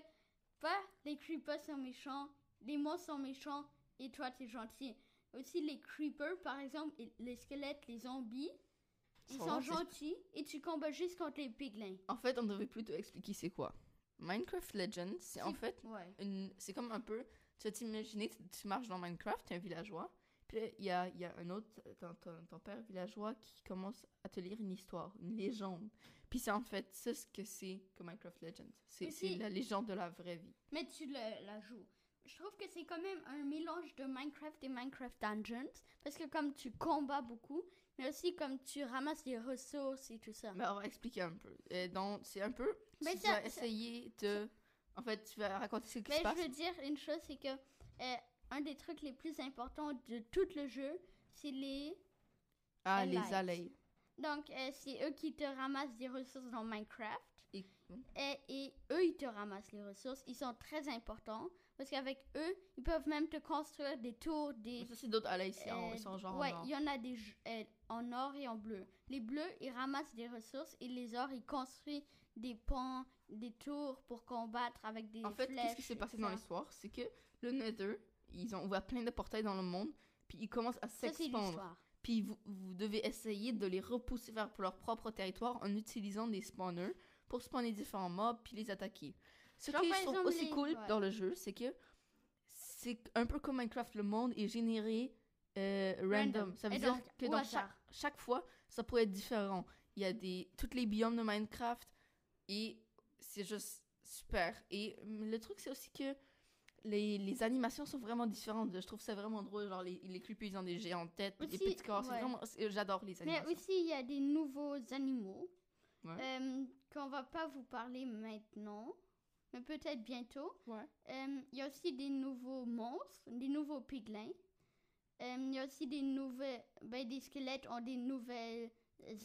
B: pas les creepers sont méchants, les monstres sont méchants et toi t'es gentil. Aussi les creepers par exemple, les squelettes, les zombies, ils
A: Sont gentils.
B: et tu combats juste contre les piglins.
A: En fait, on devrait plutôt expliquer c'est quoi. Minecraft Legends, c'est en fait
B: Ouais.
A: une- c'est comme un peu, tu vas t'imaginer, tu, tu marches dans Minecraft, t'es un villageois, puis là, il y a, il y a un autre, ton, ton- ton père villageois qui commence à te lire une histoire, une légende. Puis c'est en fait ce que c'est que Minecraft Legends. C'est la légende de la vraie vie.
B: Mais tu le- la joues. Je trouve que c'est quand même un mélange de Minecraft et Minecraft Dungeons. Parce que comme tu combats beaucoup, mais aussi comme tu ramasses des ressources et tout ça.
A: Mais on va expliquer un peu. Donc, c'est un peu,
B: Mais
A: tu
B: ça-
A: vas
B: ça-
A: essayer de... En fait, tu vas raconter ce qui
B: Mais
A: se passe.
B: je veux dire une chose, c'est que euh, un des trucs les plus importants de tout le jeu, c'est les...
A: Ah,
B: Allies.
A: les allées.
B: Donc, euh, c'est eux qui te ramassent des ressources dans Minecraft.
A: Et-
B: Et, et eux, ils te ramassent les ressources. Ils sont très importants. Parce qu'avec eux, ils peuvent même te construire des tours, des...
A: Ça, c'est d'autres ici.
B: Euh,
A: Ils sont genre en
B: ouais, il y en a des euh, en or et en bleu. Les bleus, ils ramassent des ressources et les ors, ils construisent des ponts, des tours pour combattre avec des
A: En fait, qu'est-ce qui s'est passé dans l'histoire? C'est que le Nether, ils ont ouvert plein de portails dans le monde, puis ils commencent à s'expandre. Puis vous, vous devez essayer de les repousser vers leur propre territoire en utilisant des spawners pour spawner différents mobs puis les attaquer. Ce qui
B: par
A: je trouve
B: exemple,
A: aussi
B: les-
A: cool
B: ouais.
A: dans le jeu, c'est que c'est un peu comme Minecraft, le monde est généré euh, random. Ça veut
B: Et
A: dire
B: donc,
A: que dans chaque, chaque fois, ça pourrait être différent. Il y a des toutes les biomes de Minecraft et c'est juste super. Et hum, le truc, c'est aussi que les, les animations sont vraiment différentes. Je trouve ça vraiment drôle. Genre, les, les creepers, ils ont des géants de tête, des
B: Aussi,
A: petits corps. c'est
B: ouais.
A: vraiment- c'est- J'adore les
B: Mais
A: animations.
B: aussi, il y a des nouveaux animaux
A: Ouais.
B: euh, qu'on va pas vous parler maintenant, mais peut-être bientôt.
A: Ouais.
B: Euh, Il y a aussi des nouveaux monstres, des nouveaux piglins. Euh, Il y a aussi des nouvelles... Ben, des squelettes ont des nouvelles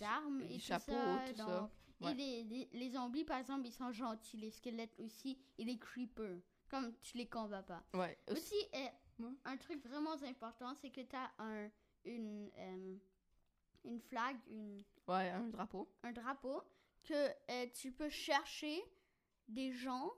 B: armes
A: Des
B: et tout
A: chapeaux,
B: ça.
A: tout ça.
B: donc-
A: Ouais.
B: Et les, les, les zombies, par exemple, ils sont gentils. Les squelettes aussi. Et les creepers. Comme tu les combats pas.
A: Ouais. Aussi-
B: Aussi, euh,
A: Ouais.
B: un truc vraiment important, c'est que tu as un, une, euh, une flag, une,
A: Ouais, un drapeau.
B: un drapeau, que euh, tu peux chercher des gens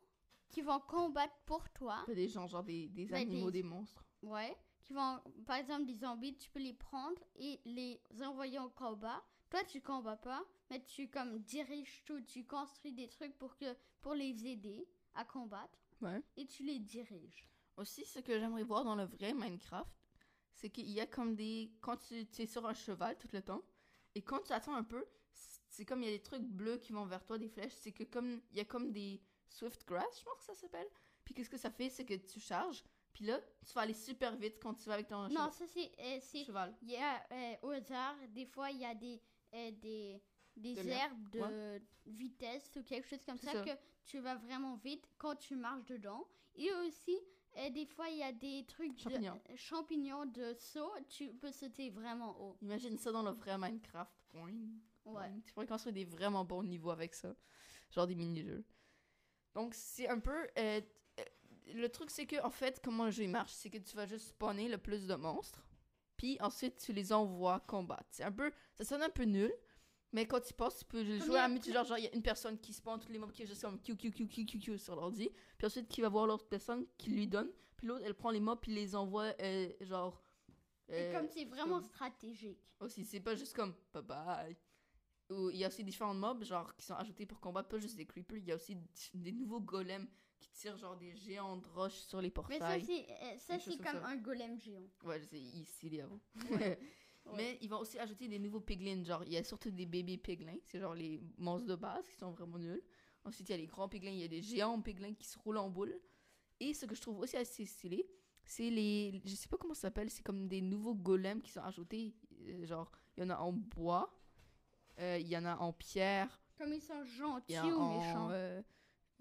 B: qui vont combattre pour toi.
A: Des gens, genre des, des
B: Ben,
A: animaux,
B: des-
A: des monstres.
B: Ouais. Qui vont, par exemple, des zombies, tu peux les prendre et les envoyer au combat. Toi, tu combats pas, mais tu comme diriges tout, tu construis des trucs pour que pour les aider à combattre
A: Ouais.
B: et tu les diriges.
A: Aussi, ce que j'aimerais voir dans le vrai Minecraft, c'est qu'il y a comme des. Quand tu, tu es sur un cheval tout le temps, et quand tu attends un peu, c'est comme il y a des trucs bleus qui vont vers toi, des flèches. C'est que comme. Il y a comme des swift grass, je pense que ça s'appelle. Puis qu'est-ce que ça fait, c'est que tu charges, puis là, tu vas aller super vite quand tu vas avec ton
B: Non,
A: cheval.
B: ça c'est euh, c'est
A: cheval.
B: Il y a euh, au hasard, des fois il y a des, euh, des, des
A: De
B: herbes de vitesse ou quelque chose comme ça,
A: ça.
B: que tu vas vraiment vite quand tu marches dedans. Et aussi, des fois il y a des trucs
A: Champignons.
B: de champignons de saut, tu peux sauter vraiment haut.
A: Imagine ça dans le vrai Minecraft. Point.
B: Ouais.
A: Tu pourrais construire des vraiment bons niveaux avec ça. Genre des mini-jeux. Donc, c'est un peu. Le truc, c'est que, en fait, comment le jeu marche, c'est que tu vas juste spawner le plus de monstres. Puis ensuite, tu les envoies combattre. C'est un peu. Ça sonne un peu nul. Mais quand tu passes, tu peux jouer à multi genre, il y a une personne qui spawn tous les mobs qui est juste comme Q, Q, Q, Q, Q, Q sur l'ordi. Puis ensuite, qui va voir l'autre personne qui lui donne. Puis l'autre, elle prend les mobs puis les envoie, euh, genre.
B: Et
A: euh,
B: comme c'est vraiment
A: comme-
B: stratégique.
A: aussi, c'est pas juste comme bye bye. Ou il y a aussi différents mobs genre qui sont ajoutés pour combattre pas juste des creepers, il y a aussi des nouveaux golems qui tirent genre des géants de roches sur les
B: Mais ça
A: portails.
B: c'est euh, ça, c'est
A: comme ça.
B: un golem géant.
A: Ouais, sais, ici les avant.
B: Ouais.
A: Mais ils vont aussi ajouter des nouveaux piglins, genre il y a surtout des bébés piglins, c'est genre les monstres de base qui sont vraiment nuls. Ensuite, il y a les grands piglins, il y a des géants piglins qui se roulent en boule. Et ce que je trouve aussi assez stylé, c'est les. Je sais pas comment ça s'appelle, c'est comme des nouveaux golems qui sont ajoutés. Euh, genre, il y en a en bois, euh, il y en a en pierre,
B: Comme ils sont gentils ou méchants.
A: euh,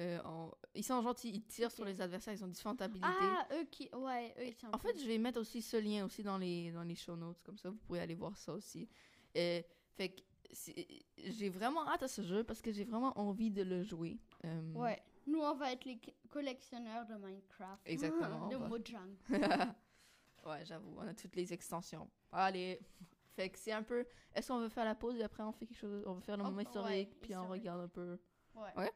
A: euh, en- Ils sont gentils, ils tirent sur les adversaires, ils ont différentes habilités.
B: Ah, eux qui. Ouais, eux sont.
A: En fait, je vais mettre aussi ce lien aussi dans les, dans les show notes, comme ça vous pourrez aller voir ça aussi. Euh, fait que j'ai vraiment hâte à ce jeu parce que j'ai vraiment envie de le jouer. Euh,
B: Ouais. Nous, on va être les co- collectionneurs de Minecraft.
A: Exactement,
B: de Mojang.
A: ouais, j'avoue, on a toutes les extensions. Allez, fait que c'est un peu. Est-ce qu'on veut faire la pause et après on fait quelque chose On veut faire le
B: Oh,
A: moment
B: ouais,
A: historique, puis on regarde un peu.
B: Ouais.
A: Ouais?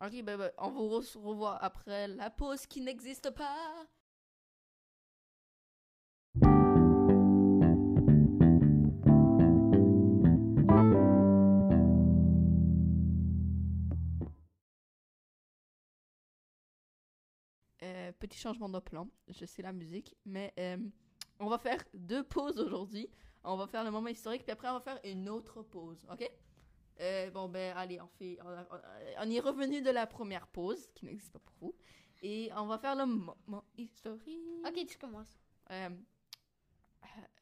A: Ok, ben, ben, on vous re- revoit après la pause qui n'existe pas. Euh, petit changement de plan, je sais la musique, mais euh, on va faire deux pauses aujourd'hui. On va faire le moment historique, puis après on va faire une autre pause, ok? Euh, bon, ben, allez, on fait. On, on- on est revenu de la première pause, qui n'existe pas pour vous. Et on va faire le moment historique.
B: Ok, tu commences.
A: Euh,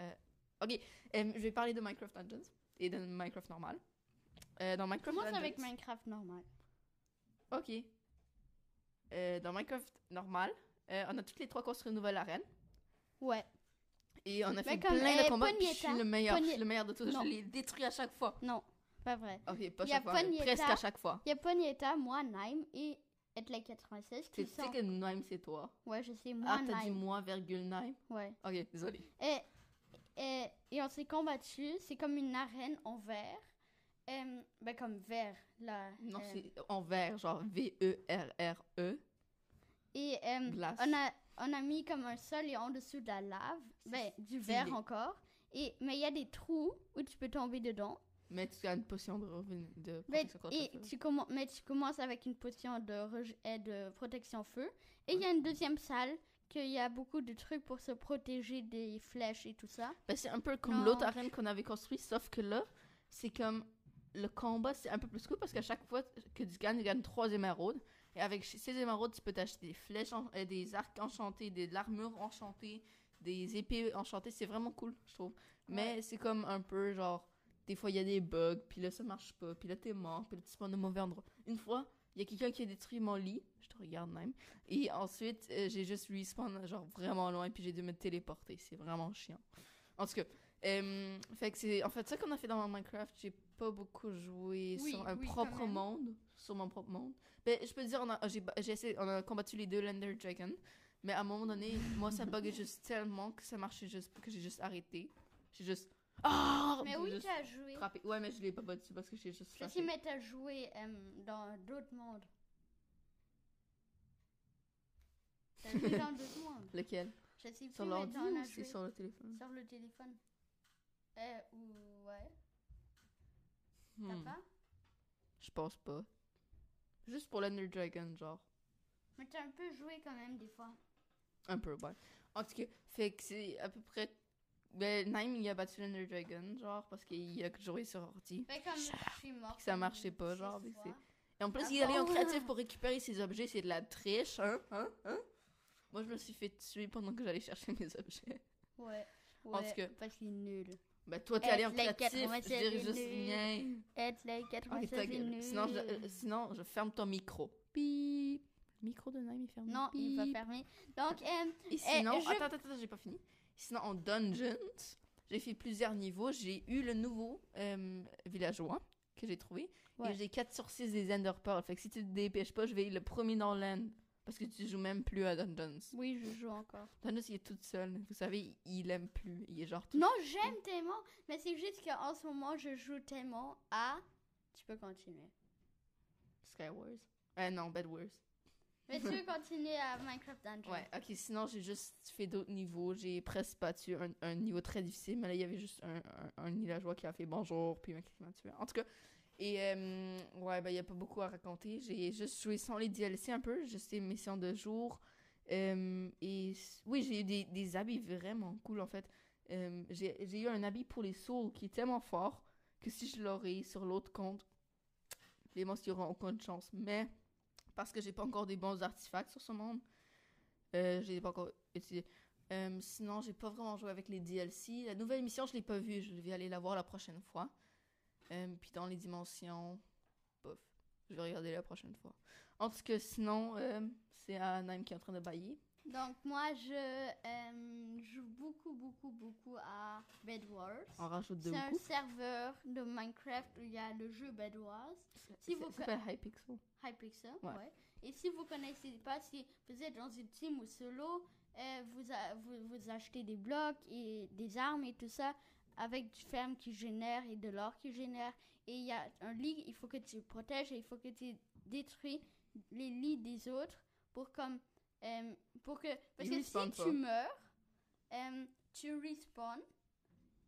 A: euh, ok, je vais parler de Minecraft Dungeons et de Minecraft normal. Dans Minecraft
B: Commence avec Minecraft normal.
A: Ok. Dans Minecraft normal, on a toutes les trois construit une nouvelle arène.
B: Ouais.
A: Et on a fait plein de combats. je suis
B: Ponyta-
A: le meilleur. Je suis le meilleur de tous. Je les détruis à chaque fois.
B: Non, pas vrai.
A: Ok, pas chaque fois. mais. Presque à chaque fois.
B: Il y a Ponyeta, moi, Naim et Etlek96
A: Tu
B: qui
A: sais
B: sont.
A: que Nime, c'est toi.
B: Ouais, je sais, moi,
A: Ah, t'as dit
B: Naim.
A: moi, virgule Nime.
B: Ouais.
A: Ok, désolé.
B: Et, et, et on s'est combattu. C'est comme une arène en verre. Euh, ben, comme verre, là.
A: Non,
B: euh,
A: c'est en vert, genre E V-E-R-R-E.
B: Et euh,
A: Glace.
B: on, a, on a mis comme un sol et en dessous de la lave. Ben, du verre
A: stylé.
B: encore. Et, mais il y a des trous où tu peux tomber dedans.
A: Mais tu as une potion de revenu de
B: Mais,
A: protection contre
B: et
A: le feu.
B: tu commen- mais tu commences avec une potion de, de protection feu. Et il y a une deuxième salle qu'il y a beaucoup de trucs pour se protéger des flèches et tout ça.
A: Ben, c'est un peu comme l'autre arène qu'on avait construit, sauf que là, c'est comme le combat, c'est un peu plus cool parce qu'à chaque fois que tu gagnes, tu gagnes trois émeraudes. Et avec ces émeraudes, tu peux t'acheter des flèches, euh, des arcs enchantés, des, de l'armure enchantée, des épées enchantées. C'est vraiment cool, je trouve. Mais c'est comme un peu genre, des fois il y a des bugs, puis là ça marche pas, puis là t'es mort, puis là tu spawns au mauvais endroit. Une fois, il y a quelqu'un qui a détruit mon lit, je te regarde même. Et ensuite, euh, j'ai juste respawn genre vraiment loin, puis j'ai dû me téléporter. C'est vraiment chiant. En tout cas, euh, fait que c'est en fait ça qu'on a fait dans Minecraft. J'ai pas beaucoup joué
B: Oui,
A: sur un
B: oui,
A: propre monde, sur mon propre monde. Ben, je peux te dire, on a, j'ai, j'ai essayé, on a combattu les deux Lender Dragon, mais à un moment donné, moi ça buguait juste tellement que ça marchait juste, que j'ai juste arrêté. J'ai juste ah,
B: Mais oui,
A: juste
B: tu as joué.
A: frappé. Ouais, mais je l'ai pas battu parce que j'ai juste
B: sais, mais tu as joué euh, dans d'autres mondes. Tu as joué dans d'autres mondes.
A: Lequel?
B: Je sais plus,
A: Sur l'ordi ou c'est sur le téléphone?
B: Sur le téléphone. Euh, ou ouais. T'as
A: Hmm,
B: pas?
A: Je pense pas. Juste pour l'Ender Dragon, genre.
B: Mais t'as un peu joué quand même des fois.
A: Un peu, ouais. En tout cas, fait que c'est à peu près. Ben, Nime, il a battu l'Ender Dragon, genre, parce qu'il a joué sur ordi.
B: Mais comme je suis morte.
A: que ça marchait pas, genre, mais Et en plus,
B: Ah
A: il allait en
B: bon?
A: créatif pour récupérer ses objets, c'est de la triche, hein, hein, hein. Moi, je me suis fait tuer pendant que j'allais chercher mes objets.
B: Ouais.
A: En
B: ouais,
A: tout cas.
B: Parce qu'il est nul.
A: Ben, toi, t'es allé en créatif, je
B: 87
A: dirais juste rien.
B: Être les
A: Ok,
B: 96
A: ta
B: est
A: gueule.
B: nul.
A: Sinon, je, euh, sinon, je ferme ton micro. Bip. Le micro de Nime est fermé.
B: Non, il va fermer. Donc, euh,
A: Et sinon,
B: je-
A: attends, attends, attends, j'ai pas fini. Sinon, en Dungeons, j'ai fait plusieurs niveaux. J'ai eu le nouveau euh, villageois que j'ai trouvé.
B: Ouais.
A: Et j'ai 4 sur 6 des Ender Pearl. Fait que si tu te dépêches pas, je vais être le premier dans l'end. Parce que tu joues même plus à Dungeons.
B: oui, je joue encore.
A: Dungeons, il est tout seul. Vous savez, il aime plus. Il est genre tout
B: Non, j'aime tellement. Mais c'est juste qu'en ce moment, je joue tellement à. Tu peux continuer.
A: Skywars. Euh, non, Bed Wars.
B: Mais tu peux continuer à Minecraft Dungeon?
A: Ouais, ok, sinon j'ai juste fait d'autres niveaux. J'ai presque battu un, un niveau très difficile, mais là il y avait juste un, un, villageois qui a fait bonjour, puis m'a tué. En tout cas, et euh, ouais, ben il n'y a pas beaucoup à raconter. J'ai juste joué sans les DLC un peu, juste des missions de jour. Euh, et oui, j'ai eu des, des habits vraiment cool en fait. Euh, j'ai eu un habit pour les souls qui est tellement fort que si je l'aurais sur l'autre compte, les monstres n'auront aucune chance. Mais parce que j'ai pas encore des bons artefacts sur ce monde, Euh, je l'ai pas encore utilisé. Euh, sinon, j'ai pas vraiment joué avec les DLC. La nouvelle mission, je l'ai pas vue. Je vais aller la voir la prochaine fois. Euh, puis dans les dimensions, bof. Je vais regarder la prochaine fois. En tout cas, sinon, euh, c'est à qui est en train de bailler.
B: Donc, moi, je euh, joue beaucoup, beaucoup, beaucoup à Bed Wars.
A: On rajoute de
B: C'est un serveur de Minecraft où il y a le jeu Bed Wars. Si vous
A: s'appelle Hypixel.
B: Hypixel,
A: Ouais.
B: ouais. Et si vous connaissez pas, si vous êtes dans une team ou solo, euh, vous, a- vous, vous achetez des blocs et des armes et tout ça avec du ferme qui génère et de l'or qui génère. Et il y a un lit, il faut que tu protèges et il faut que tu détruis les lits des autres pour comme euh, pour que parce
A: Ils
B: que si
A: pas.
B: tu meurs, euh, tu respawns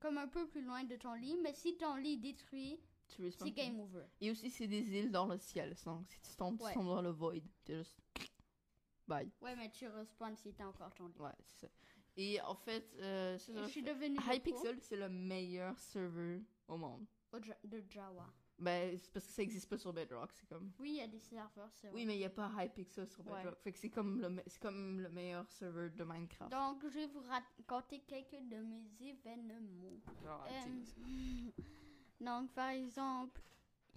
B: comme un peu plus loin de ton lit, mais si ton lit est détruit, c'est game over.
A: Et aussi, c'est des îles dans le ciel. Donc, si tu tombes,
B: Ouais.
A: tu tombes dans le void. T'es juste. Bye.
B: Ouais, mais tu respawns si t'as encore ton lit.
A: Ouais, c'est ça. Et en fait, euh,
B: je suis pro
A: Hypixel, c'est le meilleur serveur au monde.
B: au Ja- de Java.
A: Ben, c'est parce que ça existe pas sur Bedrock, c'est comme...
B: Oui, il y a des serveurs, c'est
A: Oui, mais il n'y a pas Hypixel sur
B: Ouais.
A: Bedrock. Fait que c'est comme, le c'est comme le meilleur serveur de Minecraft.
B: Donc, je vais vous raconter quelques de mes événements.
A: Genre,
B: Euh, donc, par exemple,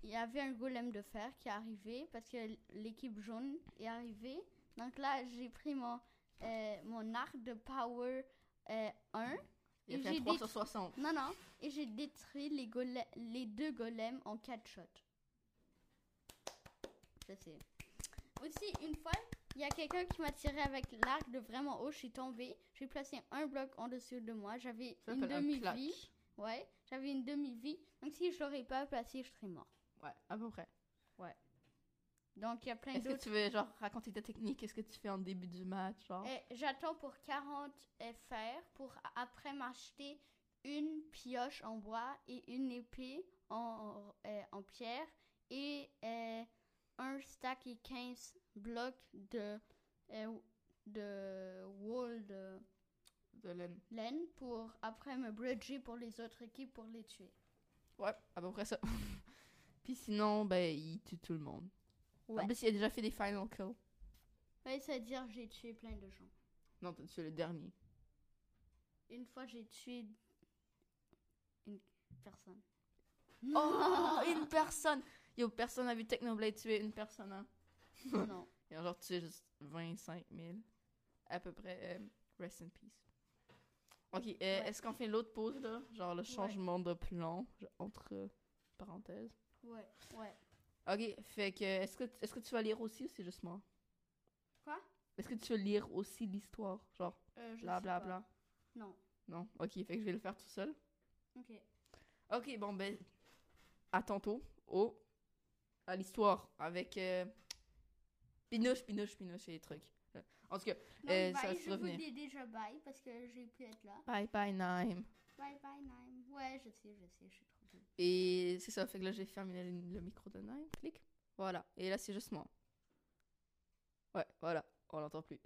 B: il y avait un golem de fer qui est arrivé parce que l'équipe jaune est arrivée. Donc là, j'ai pris mon, euh, mon arc de power euh, 1.
A: Il a
B: et
A: fait
B: j'ai
A: un 360.
B: Non, non. Et j'ai détruit les, les deux golems en 4 shots. Je sais. Aussi, une fois, il y a quelqu'un qui m'a tiré avec l'arc de vraiment haut. Je suis tombée. J'ai placé un bloc en dessous de moi. J'avais
A: Ça
B: une
A: un
B: demi-vie. Ouais, j'avais une demi-vie. Donc, si je l'aurais pas placé, je serais mort.
A: Ouais, à peu près.
B: Donc, il y a plein
A: Est-ce que tu veux, genre, raconter ta technique? Qu'est-ce que tu fais en début du match, genre?
B: Eh, J'attends pour 40 FR pour a- après m'acheter une pioche en bois et une épée en, euh, en pierre et euh, un stack et 15 blocs de, euh, de wool de
A: De laine.
B: laine pour après me bridger pour les autres équipes pour les tuer.
A: Ouais, à peu près ça. Puis sinon, ben, il tue tout le monde.
B: Ouais.
A: En plus, il a déjà fait des final kills.
B: Ouais, c'est-à-dire j'ai tué plein de gens.
A: Non, t'as tué le dernier.
B: Une fois, j'ai tué une personne.
A: Oh, une personne! Yo, personne n'a vu Technoblade tuer une personne, hein?
B: non.
A: Il a genre tué juste 25 000. À peu près. euh, rest in peace. Ok, euh, est-ce qu'on fait l'autre pause, là? Genre le changement de plan, entre euh, parenthèses.
B: Ouais, ouais.
A: Ok, fait que, est-ce que, est-ce que tu vas lire aussi ou c'est juste moi?
B: Quoi?
A: Est-ce que tu vas lire aussi l'histoire? Genre,
B: Euh, je
A: bla
B: sais
A: bla
B: pas.
A: bla.
B: Non.
A: Non? Ok, fait que je vais le faire tout seul.
B: Ok.
A: Ok, bon, ben, à tantôt. Au, à l'histoire avec euh, Pinouche, Pinouche, Pinouche et les trucs. En tout cas,
B: Donc,
A: Euh,
B: bye,
A: ça va se
B: je vous
A: revenir.
B: dis déjà bye parce que j'ai pu être là.
A: bye bye, Naim.
B: Bye bye, Naim. Ouais, je sais, je sais, je suis trop.
A: Et c'est ça, fait que là, j'ai fermé le, micro de Naim. Clic. Voilà. Et là, c'est juste moi. Ouais, voilà. On l'entend plus.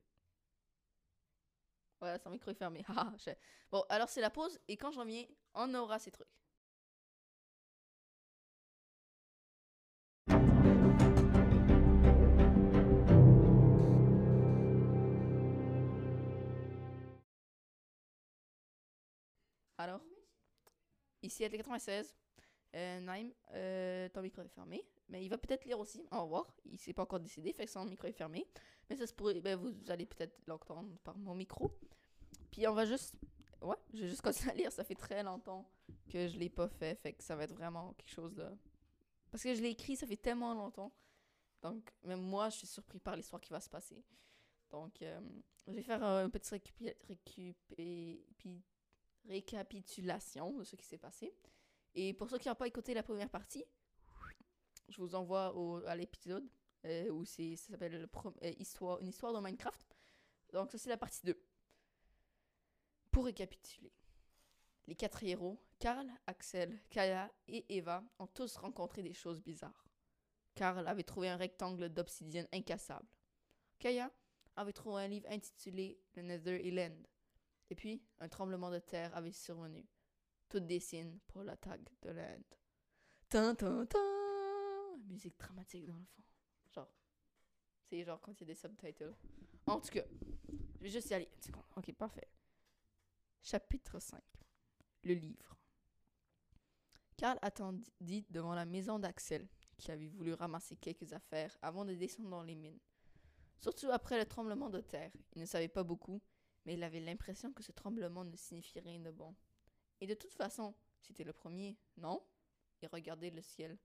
A: Voilà, son micro est fermé. Je- bon, alors c'est la pause. Et quand je reviens, on aura ces trucs. Alors, ici à 96, euh, euh, ton micro est fermé, mais il va peut-être lire aussi, on va voir. Il s'est pas encore décidé, fait que son micro est fermé. Mais ça se pourrait, ben, vous allez peut-être l'entendre par mon micro. Puis on va juste, ouais, je vais juste continuer à lire, ça fait très longtemps que je l'ai pas fait, fait que ça va être vraiment quelque chose de... Parce que je l'ai écrit, ça fait tellement longtemps. Donc, même moi, je suis surpris par l'histoire qui va se passer. Donc, euh, je vais faire un petit récupé- pi- récapitulation de ce qui s'est passé. Et pour ceux qui n'ont pas écouté la première partie, je vous envoie au, à l'épisode euh, où ça s'appelle euh, histoire, une histoire de Minecraft. Donc, ça, c'est la partie 2. Pour récapituler, les quatre héros, Karl, Axel, Kaya et Eva, ont tous rencontré des choses bizarres. Karl avait trouvé un rectangle d'obsidienne incassable. Kaya avait trouvé un livre intitulé Le Nether et l'End. Et puis, un tremblement de terre avait survenu. Toutes des signes pour l'attaque de l'End. Tan tan tan! Musique dramatique dans le fond. Genre. C'est genre quand il y a des subtitles. En tout cas, je vais juste y. Ok, parfait. Chapitre 5. Le livre. Karl attendit devant la maison d'Axel, qui avait voulu ramasser quelques affaires avant de descendre dans les mines. Surtout après le tremblement de terre. Il ne savait pas beaucoup, mais il avait l'impression que ce tremblement ne signifiait rien de bon. Et de toute façon, c'était le premier, non? Il regardait le ciel,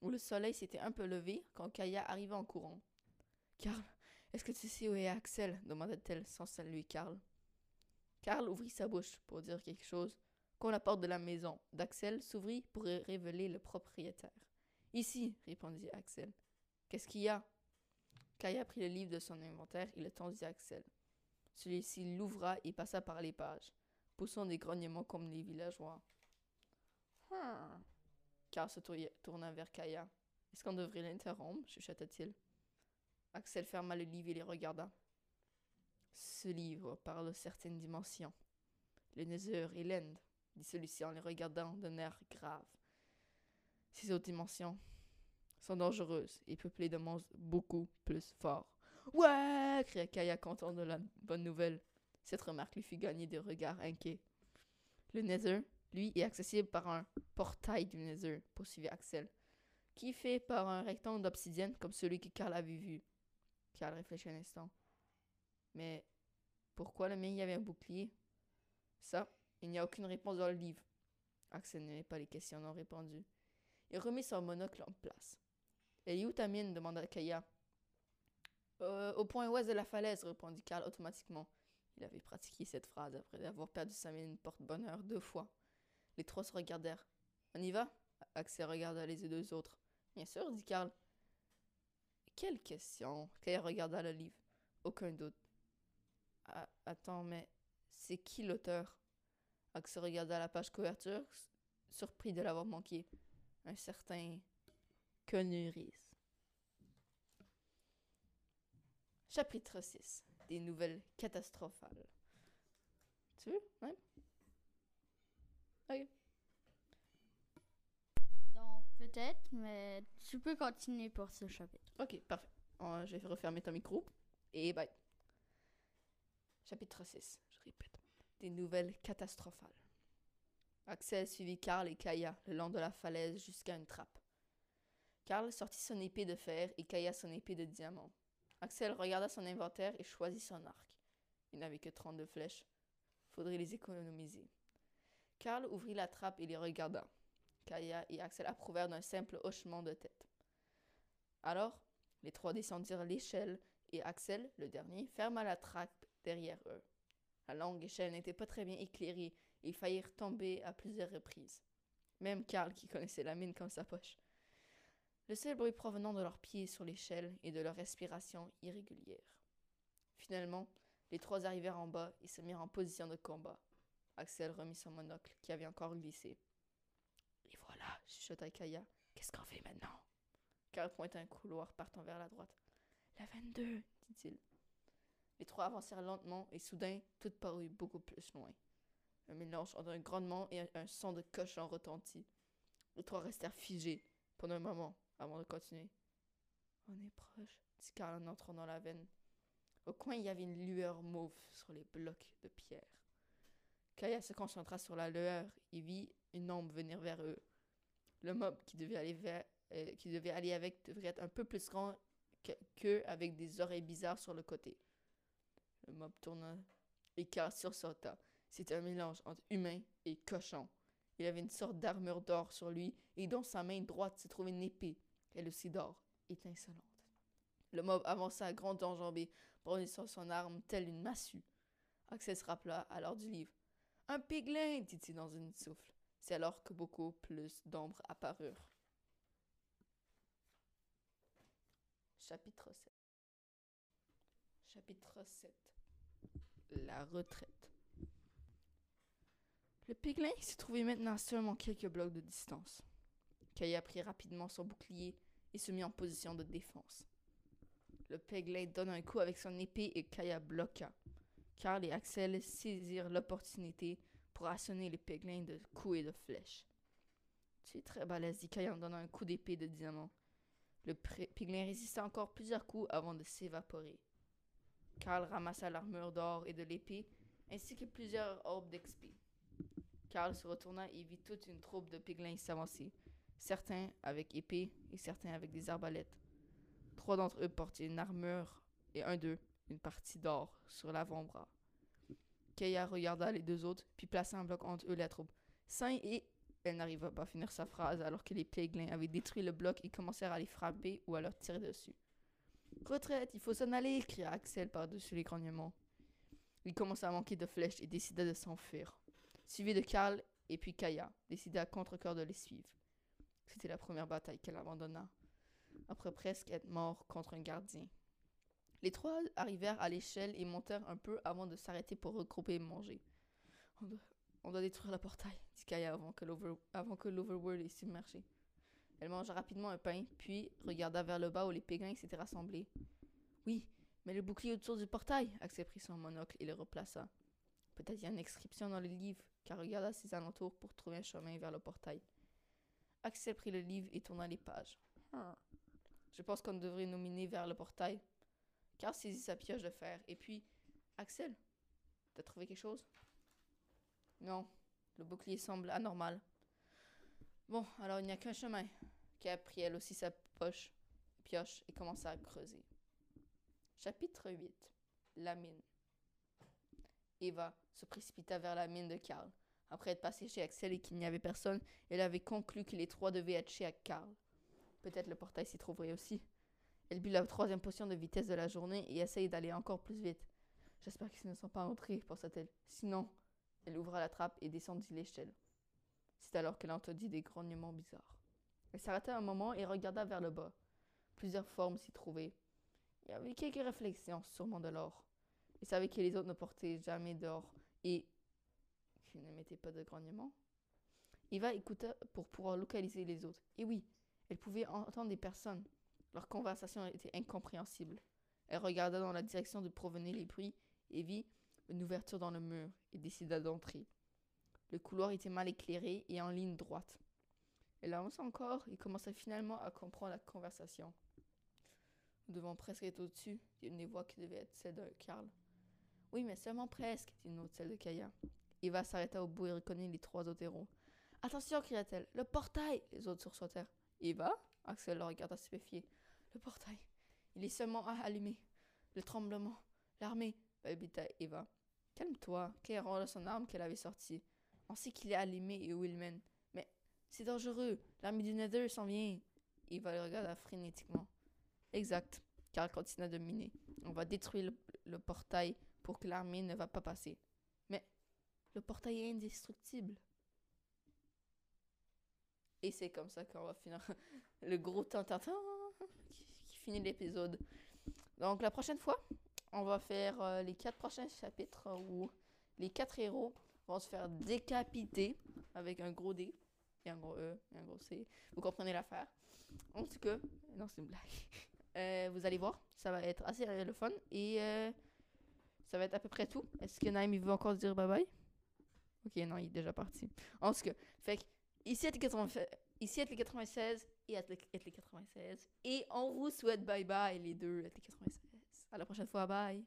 A: où le soleil s'était un peu levé quand Kaya arriva en courant. Karl, est-ce que tu sais où est Axel? demanda-t-elle sans saluer Karl. Karl ouvrit sa bouche pour dire quelque chose quand la porte de la maison d'Axel s'ouvrit pour révéler le propriétaire. Ici, répondit Axel. Qu'est-ce qu'il y a? Kaya prit le livre de son inventaire et le tendit à Axel. Celui-ci l'ouvra et passa par les pages, poussant des grognements comme les villageois. Hmm. Karl se tourna vers Kaya. Est-ce qu'on devrait l'interrompre? chuchota-t-il. Axel ferma le livre et les regarda. Ce livre parle de certaines dimensions. Le Nether et l'End, dit celui-ci en les regardant d'un air grave. Ces autres dimensions sont dangereuses et peuplées de monstres beaucoup plus forts. Ouais cria Kaya content de la bonne nouvelle. Cette remarque lui fit gagner des regards inquiets. Le Nether, lui, est accessible par un portail du Nether, poursuivit Axel, qui est fait par un rectangle d'obsidienne comme celui que Karl avait vu. Karl réfléchit un instant. Mais pourquoi le mien y avait un bouclier? Ça, il n'y a aucune réponse dans le livre. Axel n'aimait pas les questions non répondues. Il remit son monocle en place. Et où ta demanda Kaya. Euh, au point ouest de la falaise, répondit Karl automatiquement. Il avait pratiqué cette phrase après avoir perdu sa mine porte-bonheur deux fois. Les trois se regardèrent. On y va? Axel regarda les deux autres. Bien sûr, dit Karl. Quelle question? Kaya regarda le livre. Aucun doute. Ah, attends, mais c'est qui l'auteur? Axel regarda la page couverture, surpris de l'avoir manqué. Un certain Conneries. Chapitre 6. Des nouvelles catastrophales. Tu veux? Ouais. Ok.
B: Donc, peut-être, mais tu peux continuer pour ce chapitre.
A: Ok, parfait. Euh, je vais refermer ton micro. Et bye. Chapitre 6. Je répète. Des nouvelles catastrophales. Axel suivit Karl et Kaya le long de la falaise jusqu'à une trappe. Karl sortit son épée de fer et Kaya son épée de diamant. Axel regarda son inventaire et choisit son arc. Il n'avait que 32 flèches. Faudrait les économiser. Karl ouvrit la trappe et les regarda. Kaya et Axel approuvèrent d'un simple hochement de tête. Alors, les trois descendirent l'échelle et Axel, le dernier, ferma la trappe derrière eux. La longue échelle n'était pas très bien éclairée et ils faillirent tomber à plusieurs reprises. Même Karl, qui connaissait la mine comme sa poche. Le seul bruit provenant de leurs pieds sur l'échelle et de leur respiration irrégulière. Finalement, les trois arrivèrent en bas et se mirent en position de combat. Axel remit son monocle qui avait encore glissé. Et voilà, chuchota Kaya. Qu'est-ce qu'on fait maintenant? Karl pointa un couloir partant vers la droite. La 22, dit-il. Les trois avancèrent lentement et soudain, tout parut beaucoup plus loin. Un mélange entre un grondement et un son de cochon retentit. Les trois restèrent figés pendant un moment avant de continuer. On est proche, dit Karl en entrant dans la veine. Au coin, il y avait une lueur mauve sur les blocs de pierre. Kaya se concentra sur la lueur et vit une ombre venir vers eux. Le mob qui devait aller, vers, euh, avec devrait être un peu plus grand qu'eux avec des oreilles bizarres sur le côté. Le mob tourna et Karl sursauta. C'était un mélange entre humain et cochon. Il avait une sorte d'armure d'or sur lui et dans sa main droite se trouvait une épée elle aussi d'or, étincelante. Le mob avança à grande enjambée, brandissant son arme telle une massue. Axel se rappela alors du livre. Un piglin, dit-il dans une souffle. C'est alors que beaucoup plus d'ombres apparurent. Chapitre 7 Chapitre 7 La retraite Le piglin se trouvait maintenant seulement quelques blocs de distance. Kaya prit rapidement son bouclier et se mit en position de défense. Le Peglin donna un coup avec son épée et Kaya bloqua. Karl et Axel saisirent l'opportunité pour assonner les Peglins de coups et de flèches. Tu es très balèze, dit Kaya en donnant un coup d'épée de diamant. Le piglin résista encore plusieurs coups avant de s'évaporer. Karl ramassa l'armure d'or et de l'épée, ainsi que plusieurs orbes d'XP. Karl se retourna et vit toute une troupe de piglins s'avancer, certains avec épée et certains avec des arbalètes. Trois d'entre eux portaient une armure et un d'eux une partie d'or sur l'avant-bras. Keia regarda les deux autres, puis plaça un bloc entre eux et la troupe. Saint et... Elle n'arriva pas à finir sa phrase alors que les piglins avaient détruit le bloc et commencèrent à les frapper ou à leur tirer dessus. Retraite, il faut s'en aller, cria Axel par-dessus les grognements. Il commença à manquer de flèches et décida de s'enfuir. Suivi de Karl et puis Kaya, décida à contre-cœur de les suivre. C'était la première bataille qu'elle abandonna, après presque être mort contre un gardien. Les trois arrivèrent à l'échelle et montèrent un peu avant de s'arrêter pour regrouper et manger. On doit, détruire le portail, dit Kaya avant que l'Overworld ait submergé. Elle mangea rapidement un pain, puis regarda vers le bas où les pégrins s'étaient rassemblés. Oui, mais le bouclier autour du portail, Axel son monocle et le replaça. Peut-être y a une inscription dans le livre, car regarda ses alentours pour trouver un chemin vers le portail. Axel prit le livre et tourna les pages. Hmm. Je pense qu'on devrait nous mener vers le portail. Car saisit sa pioche de fer. Et puis, Axel, t'as trouvé quelque chose? Non, le bouclier semble anormal. Bon, alors il n'y a qu'un chemin. Kaya prit elle aussi sa poche, pioche et commença à creuser. Chapitre 8 La mine. Eva se précipita vers la mine de Karl. Après être passée chez Axel et qu'il n'y avait personne, elle avait conclu que les trois devaient être chez Karl. Peut-être le portail s'y trouverait aussi. Elle but la troisième potion de vitesse de la journée et essayait d'aller encore plus vite. J'espère qu'ils ne sont pas entrés, pensa-t-elle. Sinon, elle ouvra la trappe et descendit l'échelle. C'est alors qu'elle entendit des grognements bizarres. Elle s'arrêta un moment et regarda vers le bas. Plusieurs formes s'y trouvaient. Il y avait quelques réflexions, sûrement de l'or. Elle savait que les autres ne portaient jamais d'or et qu'ils ne mettaient pas de grognements. Eva écouta pour pouvoir localiser les autres. Et oui, elle pouvait entendre des personnes. Leur conversation était incompréhensible. Elle regarda dans la direction d'où provenaient les bruits et vit une ouverture dans le mur et décida d'entrer. Le couloir était mal éclairé et en ligne droite. Elle avança encore et commença finalement à comprendre la conversation. Nous devons presque être au-dessus, dit une des voix qui devait être celle de Karl. Oui, mais seulement presque, dit une autre, celle de Kaya. Eva s'arrêta au bout et reconnut les trois autres héros. Attention, cria-t-elle, le portail Les autres sursautèrent. Eva Axel le regarda stupéfié. Le portail. Il est seulement à allumer. Le tremblement. L'armée, balbuta Eva. Calme-toi. Claire de son arme qu'elle avait sortie. On sait qu'il est allumé et où il mène. Mais c'est dangereux. L'armée du Nether s'en vient. Eva le regarda frénétiquement. Exact. Karl continua de miner. On va détruire le, le portail pour que l'armée ne va pas passer. Le portail est indestructible. Et c'est comme ça qu'on va finir le gros tintintin qui, qui finit l'épisode. Donc la prochaine fois, on va faire euh, les quatre prochains chapitres où les quatre héros vont se faire décapiter avec un gros D et un gros E et un gros C. Vous comprenez l'affaire. En tout cas, non c'est une blague. Euh, vous allez voir, ça va être assez le fun et euh, ça va être à peu près tout. Est-ce que Naïm veut encore dire bye bye? Ok, non, il est déjà parti. En tout cas, fait que Ici les 96, ici est les 96 et est les 96. Et on vous souhaite bye bye les deux, est les 96. À la prochaine fois, bye.